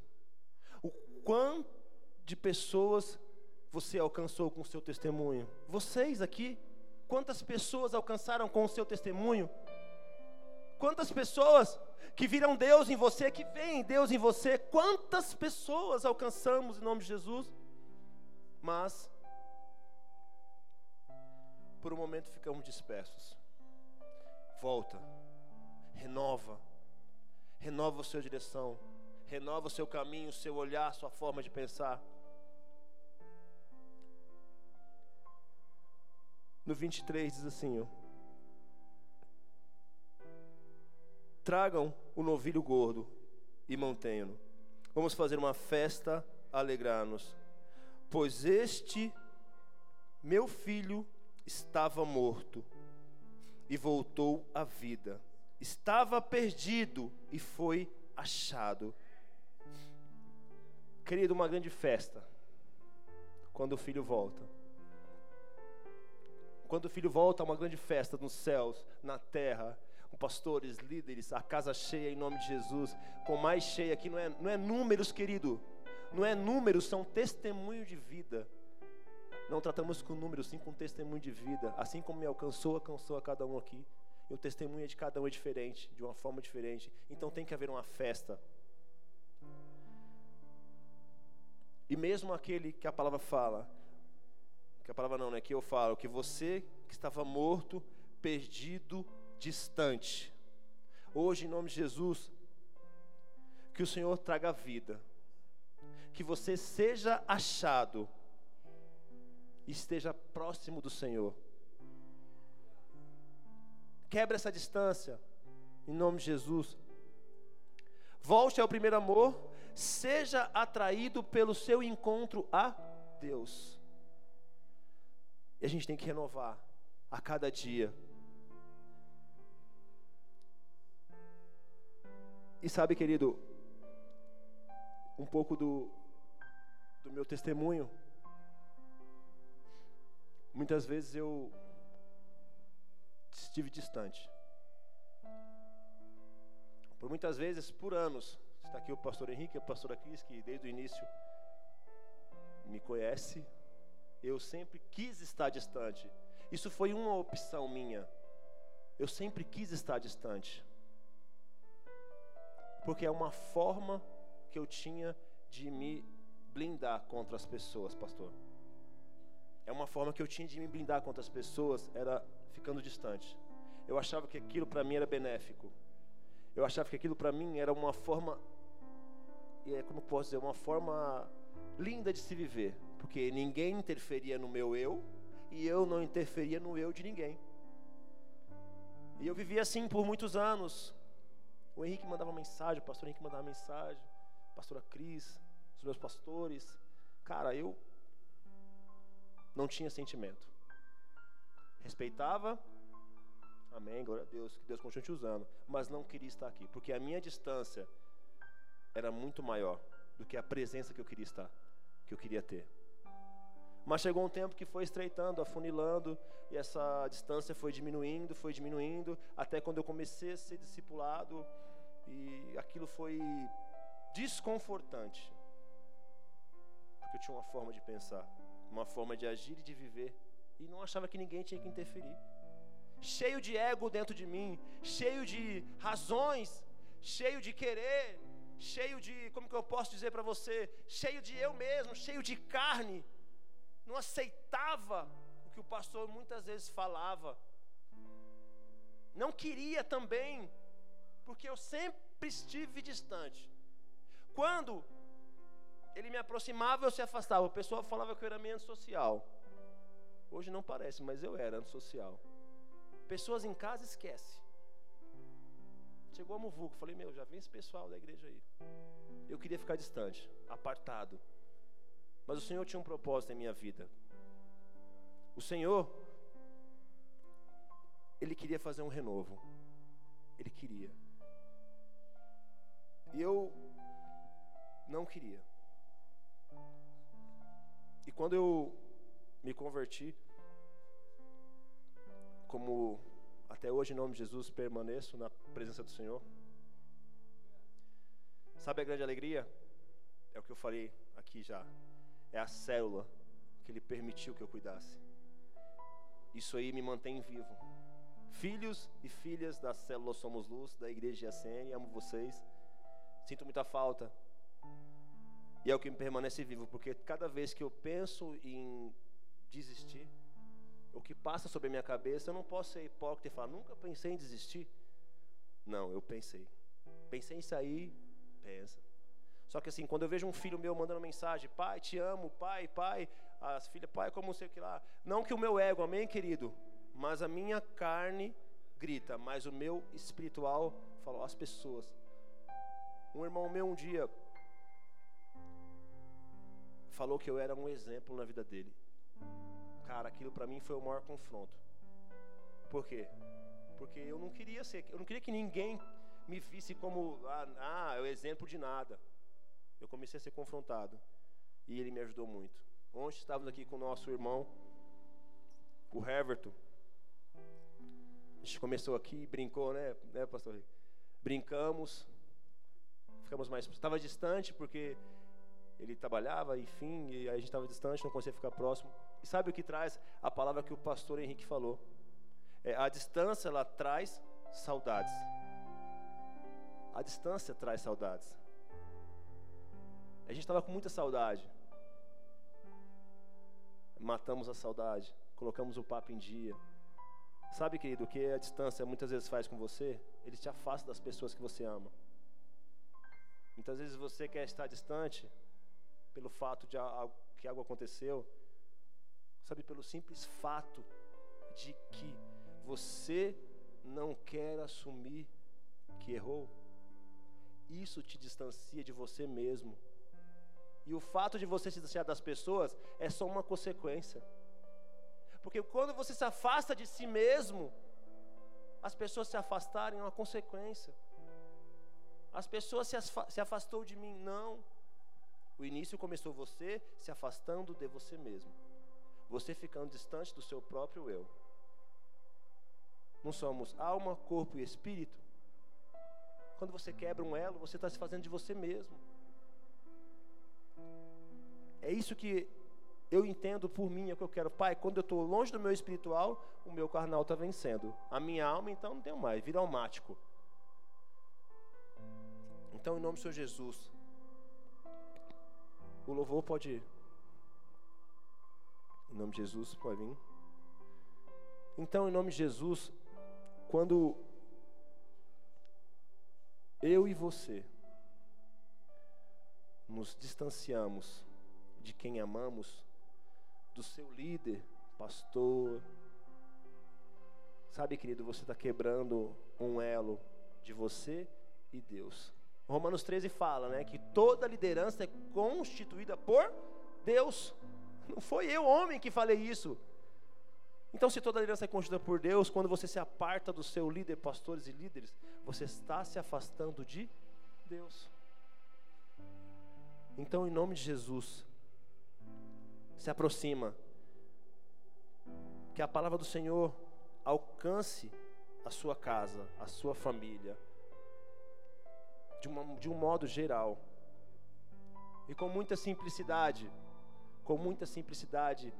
O quanto de pessoas você alcançou com o seu testemunho? Vocês aqui, quantas pessoas alcançaram com o seu testemunho? Quantas pessoas que viram Deus em você, que veem Deus em você, quantas pessoas alcançamos em nome de Jesus, mas por um momento ficamos dispersos. Volta, renova, renova a sua direção, renova o seu caminho, o seu olhar, a sua forma de pensar. No 23 diz assim, ó. Tragam o novilho gordo e mantenham-no. Vamos fazer uma festa, alegrar-nos. Pois este meu filho estava morto e voltou à vida. Estava perdido e foi achado. Querido, uma grande festa quando o filho volta. Quando o filho volta, uma grande festa nos céus, na terra com pastores, líderes, a casa cheia em nome de Jesus, com mais cheia aqui, não é, não é números, querido, não é números, são testemunho de vida. Não tratamos com números, sim com testemunho de vida. Assim como me alcançou, alcançou a cada um aqui. E o testemunho de cada um é diferente, de uma forma diferente. Então tem que haver uma festa. E mesmo aquele que a palavra fala, que a palavra não, né? Que eu falo, que você que estava morto, perdido, distante. Hoje, em nome de Jesus, que o Senhor traga vida, que você seja achado esteja próximo do Senhor. Quebra essa distância, em nome de Jesus. Volte ao primeiro amor, seja atraído pelo seu encontro a Deus. E a gente tem que renovar a cada dia E sabe, querido, um pouco do, do meu testemunho. Muitas vezes eu estive distante. Por muitas vezes, por anos. Está aqui o pastor Henrique, a pastora Cris, que desde o início me conhece. Eu sempre quis estar distante. Isso foi uma opção minha. Eu sempre quis estar distante porque é uma forma que eu tinha de me blindar contra as pessoas, pastor. É uma forma que eu tinha de me blindar contra as pessoas, era ficando distante. Eu achava que aquilo para mim era benéfico. Eu achava que aquilo para mim era uma forma, é como posso dizer, uma forma linda de se viver, porque ninguém interferia no meu eu e eu não interferia no eu de ninguém. E eu vivia assim por muitos anos, O Henrique mandava mensagem, o pastor Henrique mandava mensagem, a pastora Cris, os meus pastores. Cara, eu não tinha sentimento. Respeitava, amém, glória a Deus, que Deus continue te usando, mas não queria estar aqui, porque a minha distância era muito maior do que a presença que eu queria estar, que eu queria ter. Mas chegou um tempo que foi estreitando, afunilando, e essa distância foi diminuindo, foi diminuindo, até quando eu comecei a ser discipulado, e aquilo foi desconfortante. Porque eu tinha uma forma de pensar, uma forma de agir e de viver, e não achava que ninguém tinha que interferir. Cheio de ego dentro de mim, cheio de razões, cheio de querer, cheio de, como que eu posso dizer para você, cheio de eu mesmo, cheio de carne não aceitava o que o pastor muitas vezes falava. Não queria também, porque eu sempre estive distante. Quando ele me aproximava, eu se afastava. O pessoal falava que eu era meio antissocial. Hoje não parece, mas eu era antissocial. Pessoas em casa esquece. Chegou a Muvuco, falei, meu, já vem esse pessoal da igreja aí. Eu queria ficar distante, apartado. Mas o Senhor tinha um propósito em minha vida. O Senhor, Ele queria fazer um renovo. Ele queria. E eu não queria. E quando eu me converti, como até hoje em nome de Jesus permaneço na presença do Senhor. Sabe a grande alegria? É o que eu falei aqui já é a célula que Ele permitiu que eu cuidasse. Isso aí me mantém vivo. Filhos e filhas da célula Somos Luz, da Igreja IACN, amo vocês. Sinto muita falta. E é o que me permanece vivo, porque cada vez que eu penso em desistir, o que passa sobre a minha cabeça, eu não posso ser hipócrita e falar, nunca pensei em desistir. Não, eu pensei. Pensei em sair, pensa. Só que assim, quando eu vejo um filho meu mandando mensagem, pai, te amo, pai, pai, as filhas, pai, como sei que lá. Não que o meu ego, amém, querido, mas a minha carne grita, mas o meu espiritual fala, as pessoas. Um irmão meu um dia falou que eu era um exemplo na vida dele. Cara, aquilo para mim foi o maior confronto. Por quê? Porque eu não queria ser, eu não queria que ninguém me visse como ah, ah é o exemplo de nada eu comecei a ser confrontado. E ele me ajudou muito. Ontem estávamos aqui com o nosso irmão, o Heverton. A gente começou aqui, brincou, né, né pastor? Brincamos, ficamos mais. Estava distante porque ele trabalhava, enfim, e a gente estava distante, não conseguia ficar próximo. E sabe o que traz a palavra que o pastor Henrique falou? É, a distância ela traz saudades. A distância traz saudades. A gente estava com muita saudade. Matamos a saudade, colocamos o papo em dia. Sabe, querido, o que a distância muitas vezes faz com você? Ele te afasta das pessoas que você ama. Muitas vezes você quer estar distante pelo fato de que algo aconteceu, sabe, pelo simples fato de que você não quer assumir que errou. Isso te distancia de você mesmo. E o fato de você se distanciar das pessoas é só uma consequência. Porque quando você se afasta de si mesmo, as pessoas se afastarem é uma consequência. As pessoas se, se afastou de mim, não. O início começou você se afastando de você mesmo. Você ficando distante do seu próprio eu. Não somos alma, corpo e espírito. Quando você quebra um elo, você está se fazendo de você mesmo. É isso que eu entendo por mim, é o que eu quero. Pai, quando eu estou longe do meu espiritual, o meu carnal está vencendo. A minha alma, então, não tem mais, vira almático. Então, em nome do Senhor Jesus, o louvor pode ir. Em nome de Jesus, pode vir. Então, em nome de Jesus, quando eu e você nos distanciamos de quem amamos, do seu líder, pastor. Sabe, querido, você está quebrando um elo de você e Deus. Romanos 13 fala, né, que toda liderança é constituída por Deus. Não foi eu, homem, que falei isso. Então, se toda liderança é constituída por Deus, quando você se aparta do seu líder, pastores e líderes, você está se afastando de Deus. Então, em nome de Jesus, se aproxima. Que a palavra do Senhor alcance a sua casa, a sua família, de, uma, de um modo geral. E com muita simplicidade, com muita simplicidade,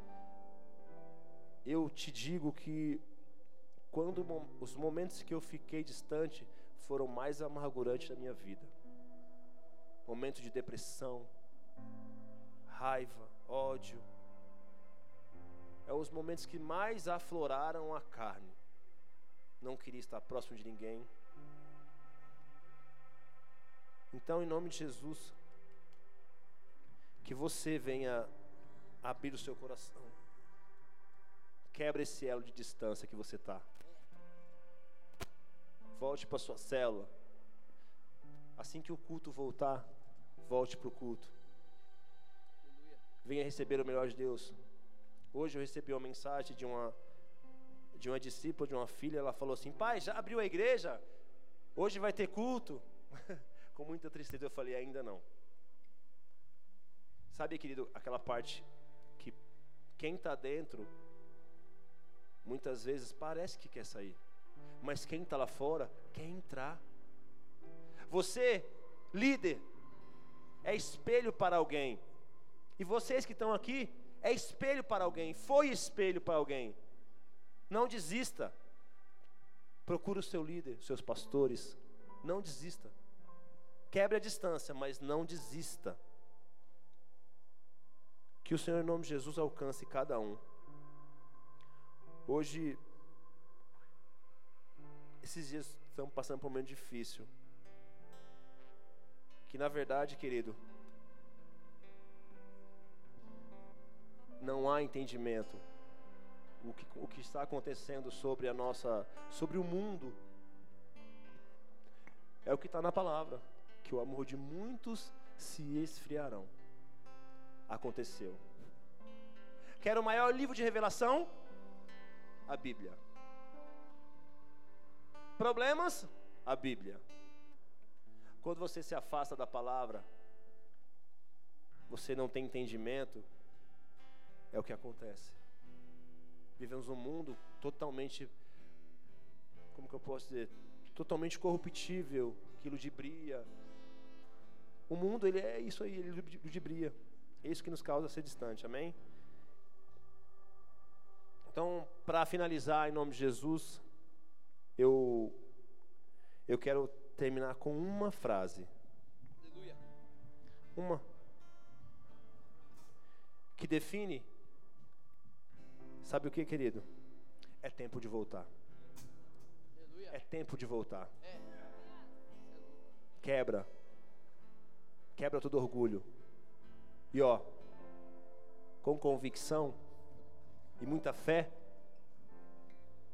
eu te digo que quando os momentos que eu fiquei distante foram mais amargurantes da minha vida. Momentos de depressão, raiva, ódio. É os momentos que mais afloraram a carne. Não queria estar próximo de ninguém. Então, em nome de Jesus, que você venha abrir o seu coração. Quebra esse elo de distância que você está. Volte para sua célula. Assim que o culto voltar, volte para o culto. Venha receber o melhor de Deus. Hoje eu recebi uma mensagem de uma de uma discípula, de uma filha, ela falou assim: "Pai, já abriu a igreja? Hoje vai ter culto?" Com muita tristeza eu falei: "Ainda não." Sabe, querido, aquela parte que quem está dentro muitas vezes parece que quer sair, mas quem está lá fora quer entrar. Você, líder, é espelho para alguém. E vocês que estão aqui, é espelho para alguém, foi espelho para alguém. Não desista. Procure o seu líder, seus pastores. Não desista. Quebre a distância, mas não desista. Que o Senhor, em nome de Jesus, alcance cada um. Hoje, esses dias estamos passando por um momento difícil. Que na verdade, querido, não há entendimento. O que, o que está acontecendo sobre a nossa, sobre o mundo, é o que está na palavra, que o amor de muitos se esfriarão. Aconteceu. Quer o maior livro de revelação? A Bíblia. Problemas? A Bíblia. Quando você se afasta da palavra, você não tem entendimento, é o que acontece. Vivemos um mundo totalmente, como que eu posso dizer, totalmente corruptível, que ludibria. O mundo, ele é isso aí, ele ludibria. É isso que nos causa ser distante, amém? Então, para finalizar, em nome de Jesus, eu, eu quero terminar com uma frase. Aleluia. Uma. Que define Sabe o que, querido? É tempo de voltar. É tempo de voltar. É. Quebra. Quebra todo orgulho. E ó, com convicção e muita fé,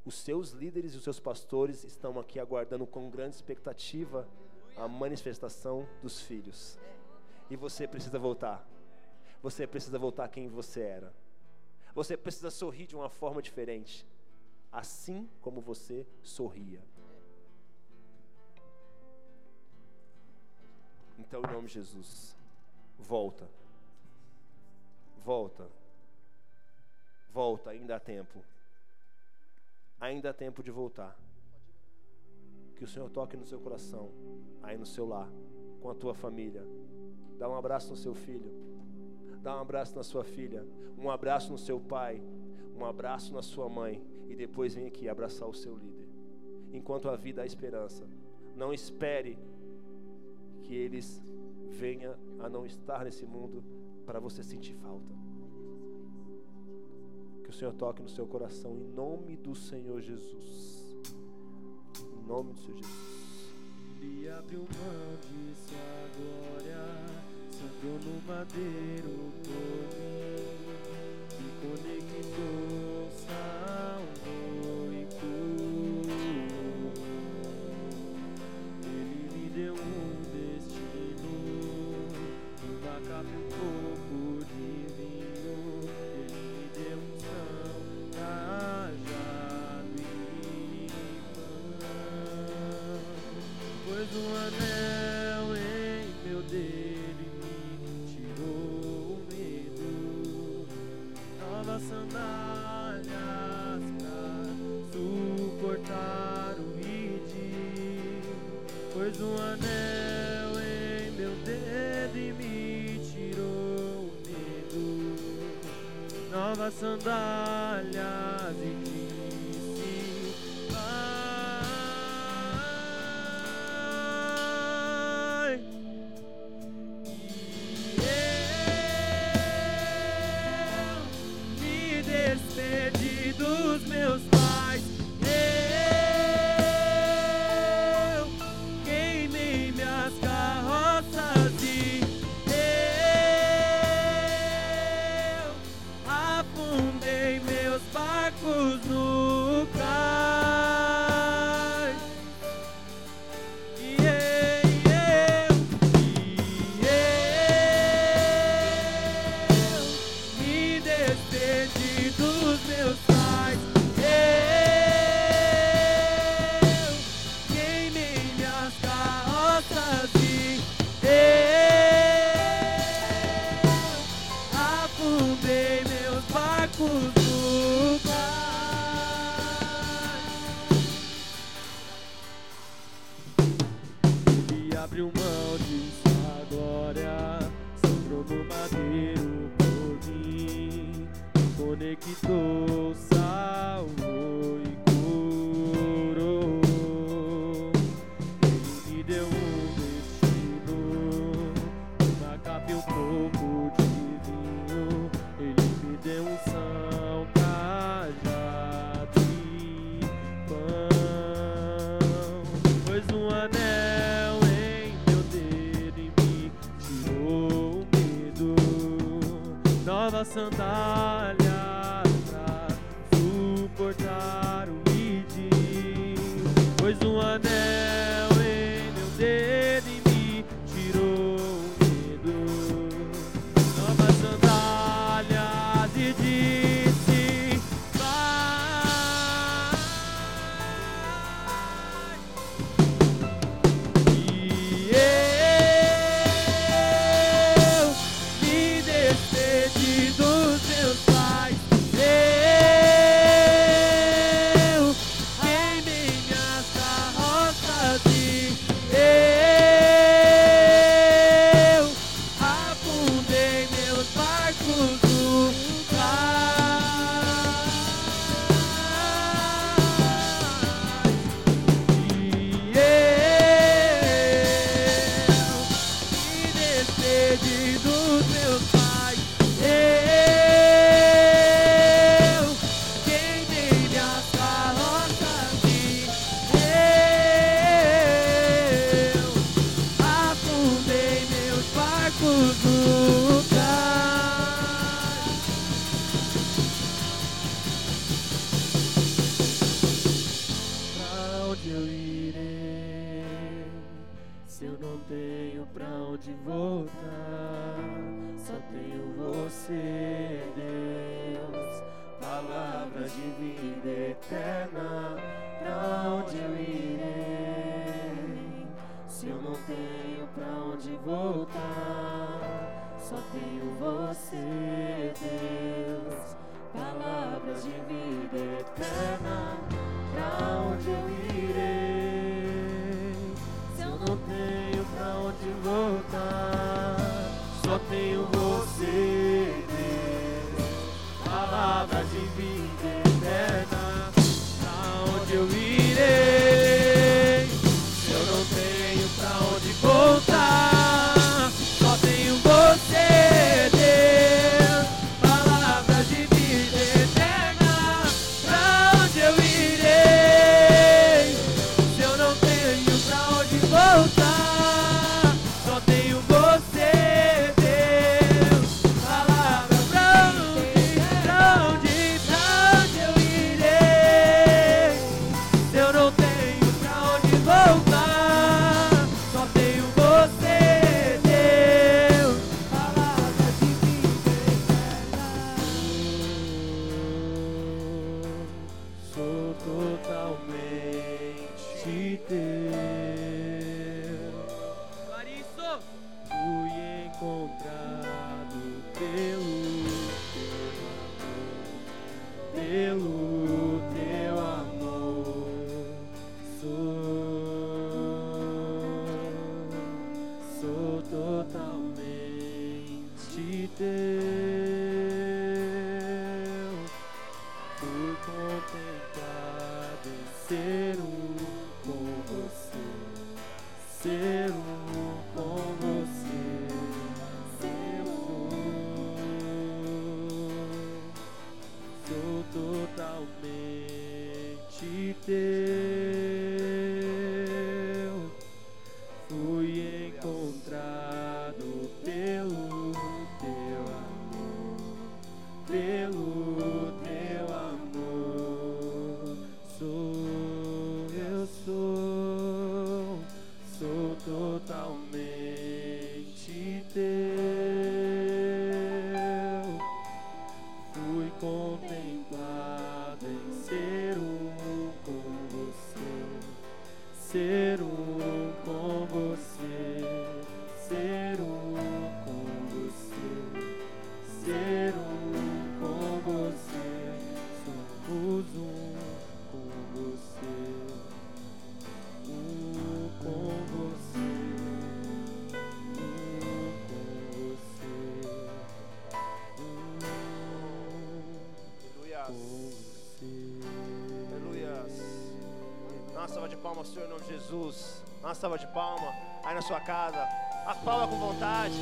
os seus líderes e os seus pastores estão aqui aguardando com grande expectativa a manifestação dos filhos. E você precisa voltar. Você precisa voltar quem você era. Você precisa sorrir de uma forma diferente, assim como você sorria. Então, em nome de Jesus, volta. Volta. Volta, ainda há tempo. Ainda há tempo de voltar. Que o Senhor toque no seu coração, aí no seu lar, com a tua família. Dá um abraço no seu filho. Dá um abraço na sua filha, um abraço no seu pai, um abraço na sua mãe e depois vem aqui abraçar o seu líder. Enquanto a vida há esperança, não espere que eles venham a não estar nesse mundo para você sentir falta. Que o Senhor toque no seu coração em nome do Senhor Jesus. Em nome do Senhor Jesus. Mão de sua glória sangrou no madeiro por mim, me conectou, salvou medo, Senhor, em nome de Jesus. Uma salva de palma aí na sua casa. Aplauda com vontade.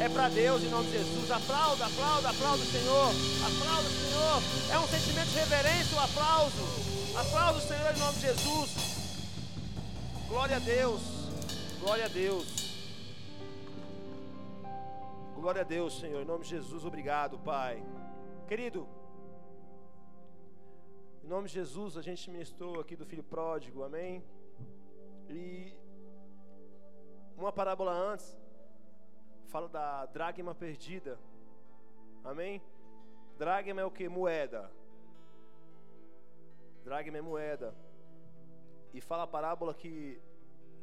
É para Deus, em nome de Jesus. Aplauda, aplauda, aplauda o Senhor. Aplauda o Senhor. É um sentimento de reverência o aplauso. Aplauda o Senhor em nome de Jesus. Glória a Deus. Glória a Deus. Glória a Deus, Senhor. Em nome de Jesus, obrigado, Pai. Querido, em nome de Jesus, a gente ministrou aqui do filho pródigo, amém? Uma parábola antes fala da dracma perdida, amém? Dracma é o que? Moeda. Dracma é moeda. E fala a parábola que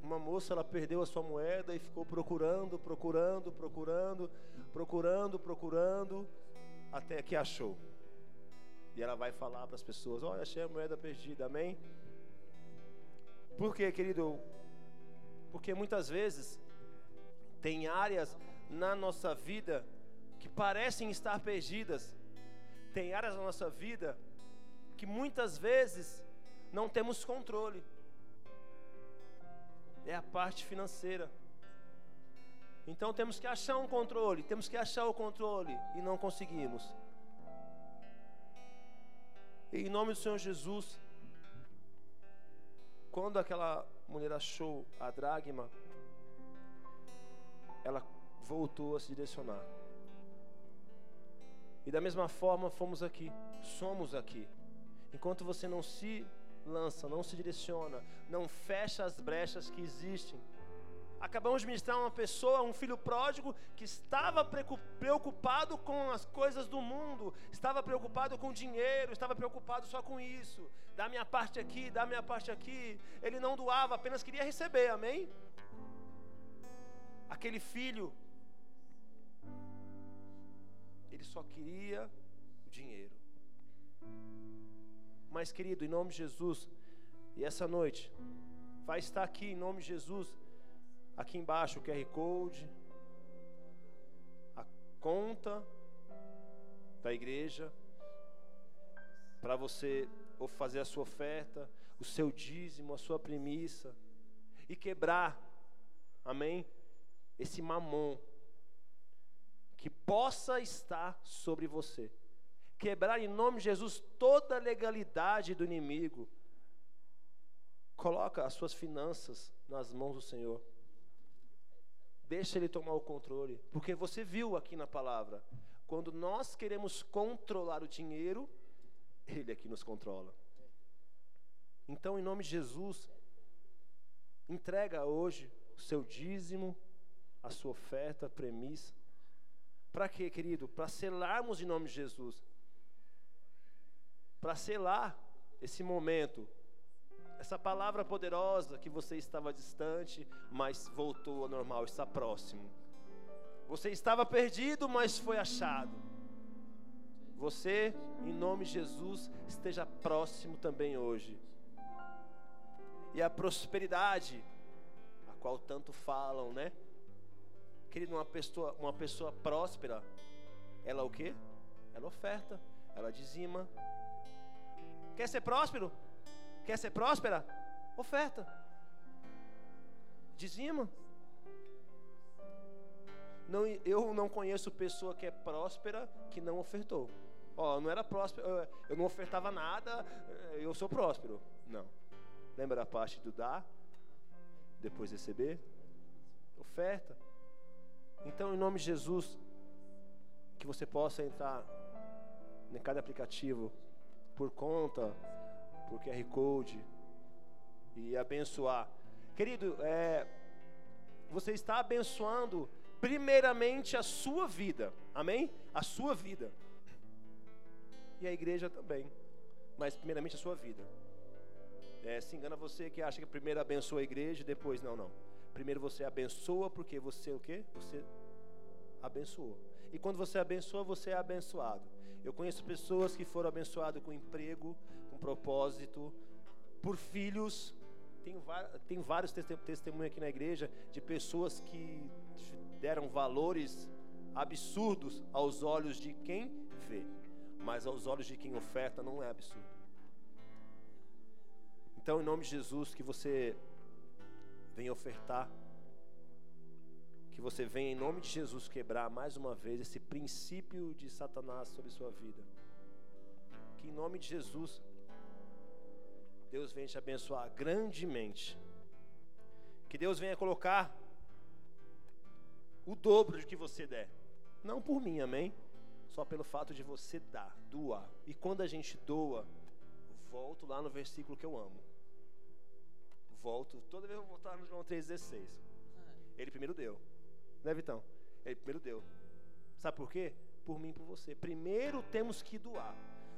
uma moça ela perdeu a sua moeda e ficou procurando, procurando, procurando, procurando, procurando, até que achou. E ela vai falar para as pessoas: Olha, achei a moeda perdida, amém? Por quê, querido? Porque muitas vezes tem áreas na nossa vida que parecem estar perdidas, tem áreas na nossa vida que muitas vezes não temos controle. É a parte financeira. Então temos que achar um controle, temos que achar o controle e não conseguimos. E em nome do Senhor Jesus, quando aquela mulher achou a dragma, ela voltou a se direcionar. E da mesma forma fomos aqui, somos aqui. Enquanto você não se lança, não se direciona, não fecha as brechas que existem. Acabamos de ministrar uma pessoa, um filho pródigo, que estava preocupado com as coisas do mundo, estava preocupado com dinheiro, estava preocupado só com isso. Dá minha parte aqui, dá minha parte aqui. Ele não doava, apenas queria receber, amém? Aquele filho, ele só queria o dinheiro. Mas, querido, em nome de Jesus, e essa noite, vai estar aqui em nome de Jesus, aqui embaixo o QR Code, a conta da igreja, para você fazer a sua oferta, o seu dízimo, a sua premissa, e quebrar, amém? Esse mamon que possa estar sobre você. Quebrar em nome de Jesus toda legalidade do inimigo. Coloca as suas finanças nas mãos do Senhor. Deixa ele tomar o controle, porque você viu aqui na palavra, quando nós queremos controlar o dinheiro, ele aqui nos controla. Então, em nome de Jesus, entrega hoje o seu dízimo, a sua oferta, a premissa. Para quê, querido? Para selarmos em nome de Jesus. Para selar esse momento. Essa palavra poderosa que você estava distante, mas voltou ao normal, está próximo. Você estava perdido, mas foi achado. Você, em nome de Jesus, esteja próximo também hoje. E a prosperidade, a qual tanto falam, né? Querido, uma pessoa, uma pessoa próspera, ela o quê? Ela oferta, ela dizima. Quer ser próspero? Quer ser próspera? Oferta. Dizima. Não, eu não conheço pessoa que é próspera que não ofertou. Ó, não era próspero, eu não ofertava nada, eu sou próspero. Não. Lembra a parte do dar, depois receber? Oferta. Então, em nome de Jesus, que você possa entrar em cada aplicativo por conta, por QR Code e abençoar. Querido, é, você está abençoando primeiramente a sua vida, amém? A sua vida. E a igreja também, mas primeiramente a sua vida. É, se engana você que acha que primeiro abençoa a igreja e depois não, não. Primeiro você abençoa porque você o quê? Você abençoou. E quando você abençoa, você é abençoado. Eu conheço pessoas que foram abençoadas com emprego, com propósito, por filhos. Tem, tem vários testemunhos aqui na igreja de pessoas que deram valores absurdos aos olhos de quem vê, mas aos olhos de quem oferta não é absurdo. Então, em nome de Jesus, que você venha ofertar, que você venha em nome de Jesus quebrar mais uma vez esse princípio de Satanás sobre sua vida. Que em nome de Jesus, Deus venha te abençoar grandemente. Que Deus venha colocar o dobro de que você der. Não por mim, amém? Só pelo fato de você dar, doar. E quando a gente doa, volto lá no versículo que eu amo. Volto, toda vez eu vou voltar no João 3,16. Ele primeiro deu. Né, Vitão? Ele primeiro deu. Sabe por quê? Por mim e por você. Primeiro temos que doar.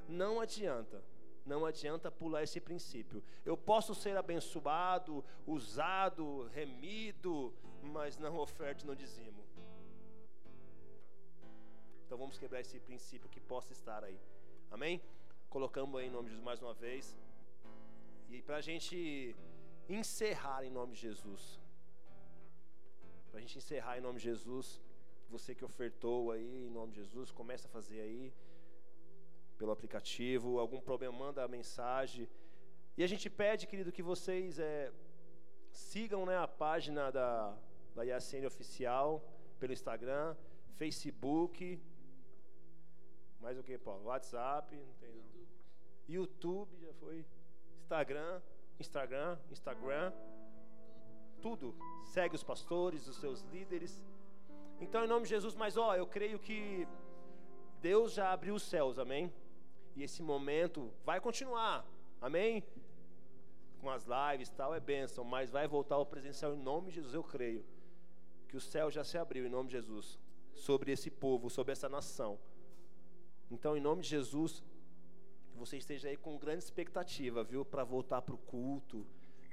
Não adianta. Não adianta pular esse princípio. Eu posso ser abençoado, usado, remido, mas não oferto no dizimo. Então vamos quebrar esse princípio que possa estar aí. Amém? Colocamos aí em nome de Jesus mais uma vez. E para a gente encerrar em nome de Jesus. Para a gente encerrar em nome de Jesus. Você que ofertou aí em nome de Jesus, começa a fazer aí pelo aplicativo. Algum problema, manda a mensagem. E a gente pede, querido, que vocês é, sigam né, a página da, da IACN Oficial pelo Instagram, Facebook. Mais o que, Paulo? WhatsApp, não tem não. YouTube já foi. Instagram, Instagram, Instagram. Tudo. Segue os pastores, os seus líderes. Então, em nome de Jesus, mas ó, eu creio que Deus já abriu os céus, amém? E esse momento vai continuar, amém? Com as lives tal, é bênção, mas vai voltar ao presencial em nome de Jesus, eu creio que o céu já se abriu em nome de Jesus sobre esse povo, sobre essa nação. Então, em nome de Jesus, que você esteja aí com grande expectativa, viu, para voltar para o culto.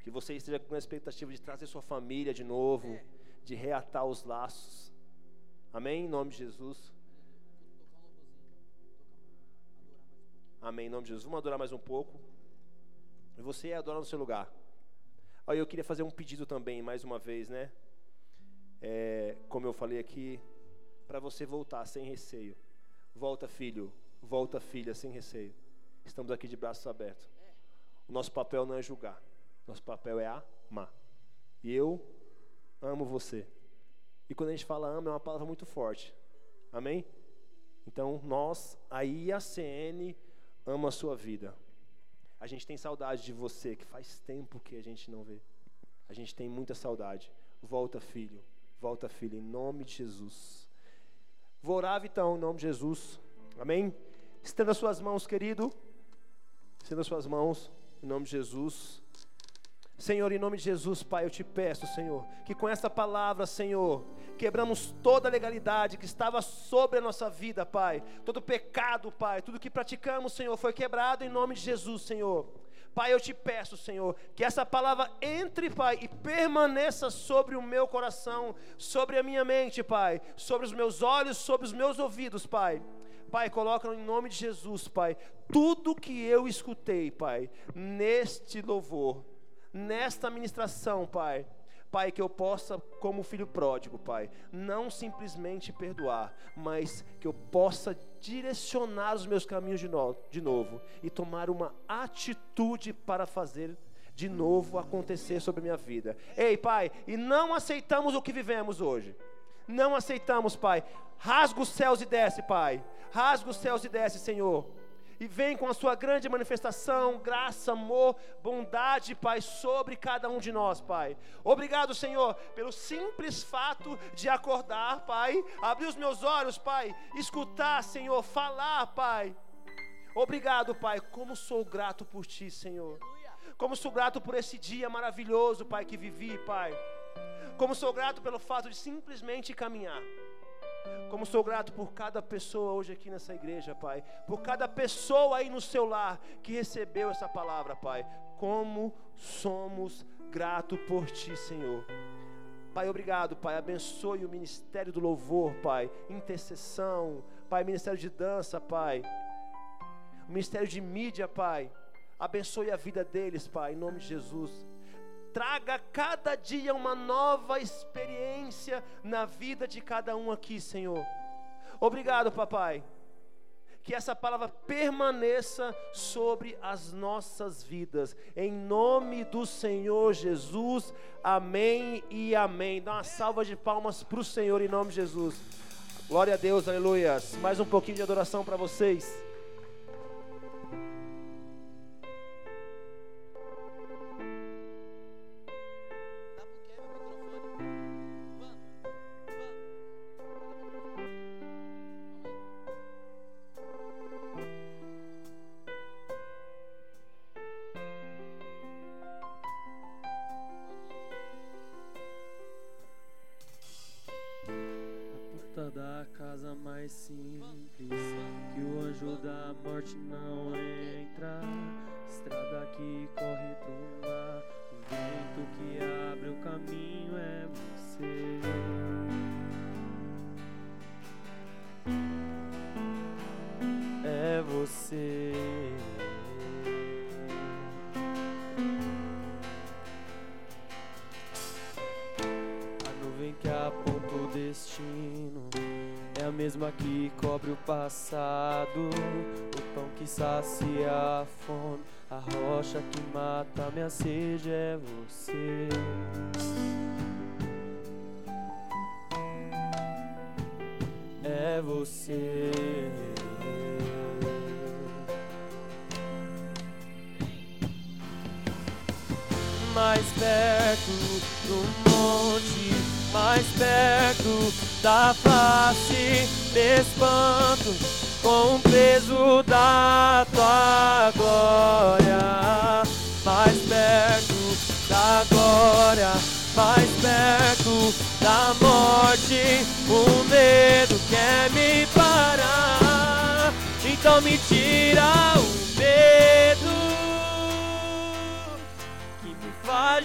Que você esteja com a expectativa de trazer sua família de novo, é. de reatar os laços. Amém? Em nome de Jesus. Amém? Em nome de Jesus. Vamos adorar mais um pouco. E você adora no seu lugar. Olha, eu queria fazer um pedido também, mais uma vez, né? é, como eu falei aqui, para você voltar sem receio. Volta, filho, volta, filha, sem receio. Estamos aqui de braços abertos. O nosso papel não é julgar, nosso papel é amar. E eu amo você. E quando a gente fala ama, é uma palavra muito forte. Amém? Então, nós, a IACN, ama a sua vida. A gente tem saudade de você, que faz tempo que a gente não vê. A gente tem muita saudade. Volta, filho. Volta, filho, em nome de Jesus. Vou orar, então, em nome de Jesus. Amém? Estenda suas mãos, querido. Estenda suas mãos, em nome de Jesus. Senhor, em nome de Jesus, Pai, eu te peço, Senhor, que com essa palavra, Senhor, quebramos toda legalidade que estava sobre a nossa vida, Pai. Todo pecado, Pai, tudo que praticamos, Senhor, foi quebrado em nome de Jesus, Senhor. Pai, eu te peço, Senhor, que essa palavra entre, Pai, e permaneça sobre o meu coração, sobre a minha mente, Pai, sobre os meus olhos, sobre os meus ouvidos, Pai. Pai, coloca em nome de Jesus, Pai, tudo que eu escutei, Pai, neste louvor, nesta ministração, Pai. Pai, que eu possa, como filho pródigo, Pai, não simplesmente perdoar, mas que eu possa direcionar os meus caminhos de, no, de novo e tomar uma atitude para fazer de novo acontecer sobre a minha vida. Ei, Pai, e não aceitamos o que vivemos hoje. Não aceitamos, Pai. Rasga os céus e desce, Pai. Rasga os céus e desce, Senhor e vem com a sua grande manifestação, graça, amor, bondade, Pai, sobre cada um de nós, Pai. Obrigado, Senhor, pelo simples fato de acordar, Pai, abrir os meus olhos, Pai, escutar, Senhor, falar, Pai. Obrigado, Pai, como sou grato por Ti, Senhor. Como sou grato por esse dia maravilhoso, Pai, que vivi, Pai. Como sou grato pelo fato de simplesmente caminhar. Como sou grato por cada pessoa hoje aqui nessa igreja, Pai. Por cada pessoa aí no seu lar que recebeu essa palavra, Pai. Como somos gratos por Ti, Senhor. Pai, obrigado, Pai. Abençoe o ministério do louvor, Pai. Intercessão, Pai. Ministério de dança, Pai. Ministério de mídia, Pai. Abençoe a vida deles, Pai, em nome de Jesus traga cada dia uma nova experiência na vida de cada um aqui, Senhor. Obrigado, papai. Que essa palavra permaneça sobre as nossas vidas, em nome do Senhor Jesus, amém e amém. Dá uma salva de palmas para o Senhor, em nome de Jesus. Glória a Deus, aleluia. Mais um pouquinho de adoração para vocês. Mais perto do monte, mais perto da face me espanto com o peso da tua glória. Mais perto da glória, mais perto da morte. O medo quer me parar, então me tira o medo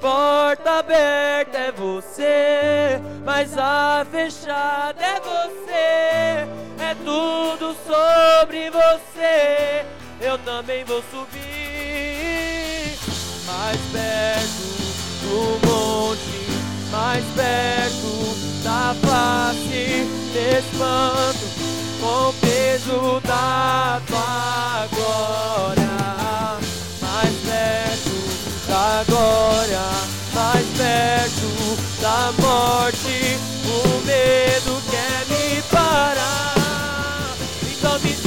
porta aberta é você, mas a fechada é você, é tudo sobre você. Eu também vou subir mais perto do monte, mais perto da face, espanto com o peso da tua glória, da glória, mais perto da morte, o medo quer me parar, então me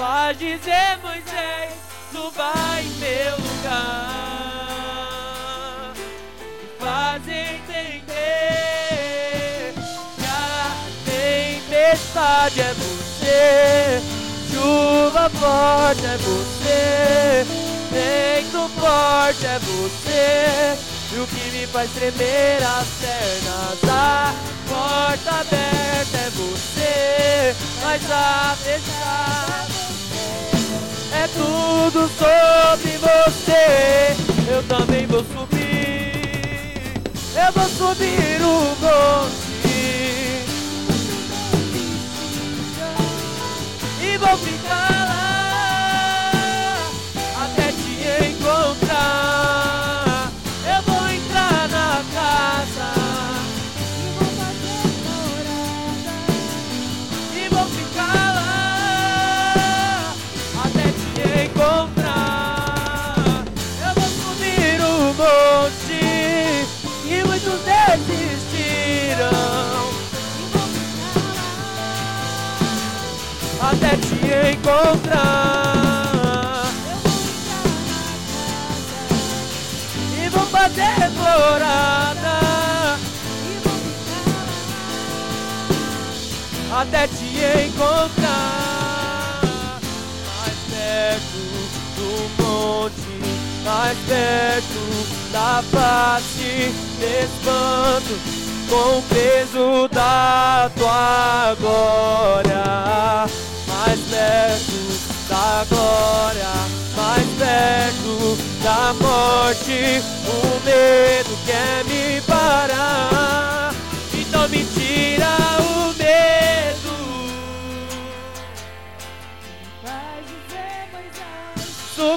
Faz dizer, Moisés, suba em meu lugar. E faz entender que a tempestade é você. Chuva forte é você. Vento forte é você. E o que me faz tremer as pernas A porta aberta é você Mas a fechar É tudo sobre você Eu também vou subir Eu vou subir o monte E vou encontrar mais perto do monte, mais perto da face, espanto com o peso da tua glória, mais perto da glória, mais perto da morte, o medo quer me parar, então me tira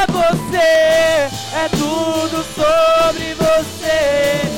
É você, é tudo sobre você.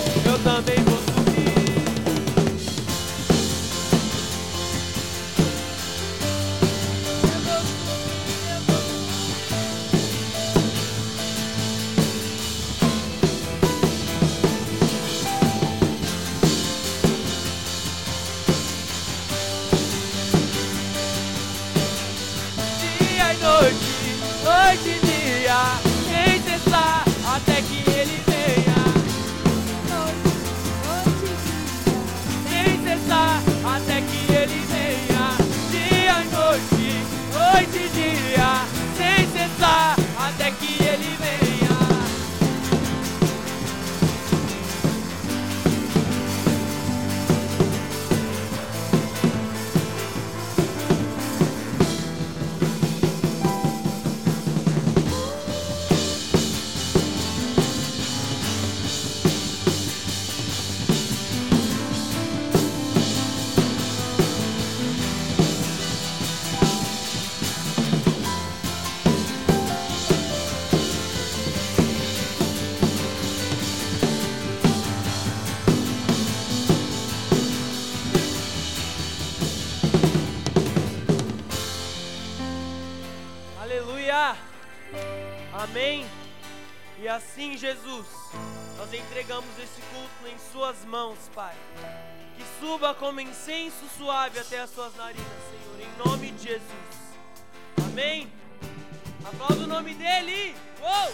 Como incenso suave até as Suas narinas, Senhor, em nome de Jesus. Amém! Aplauda o nome dEle! Uou!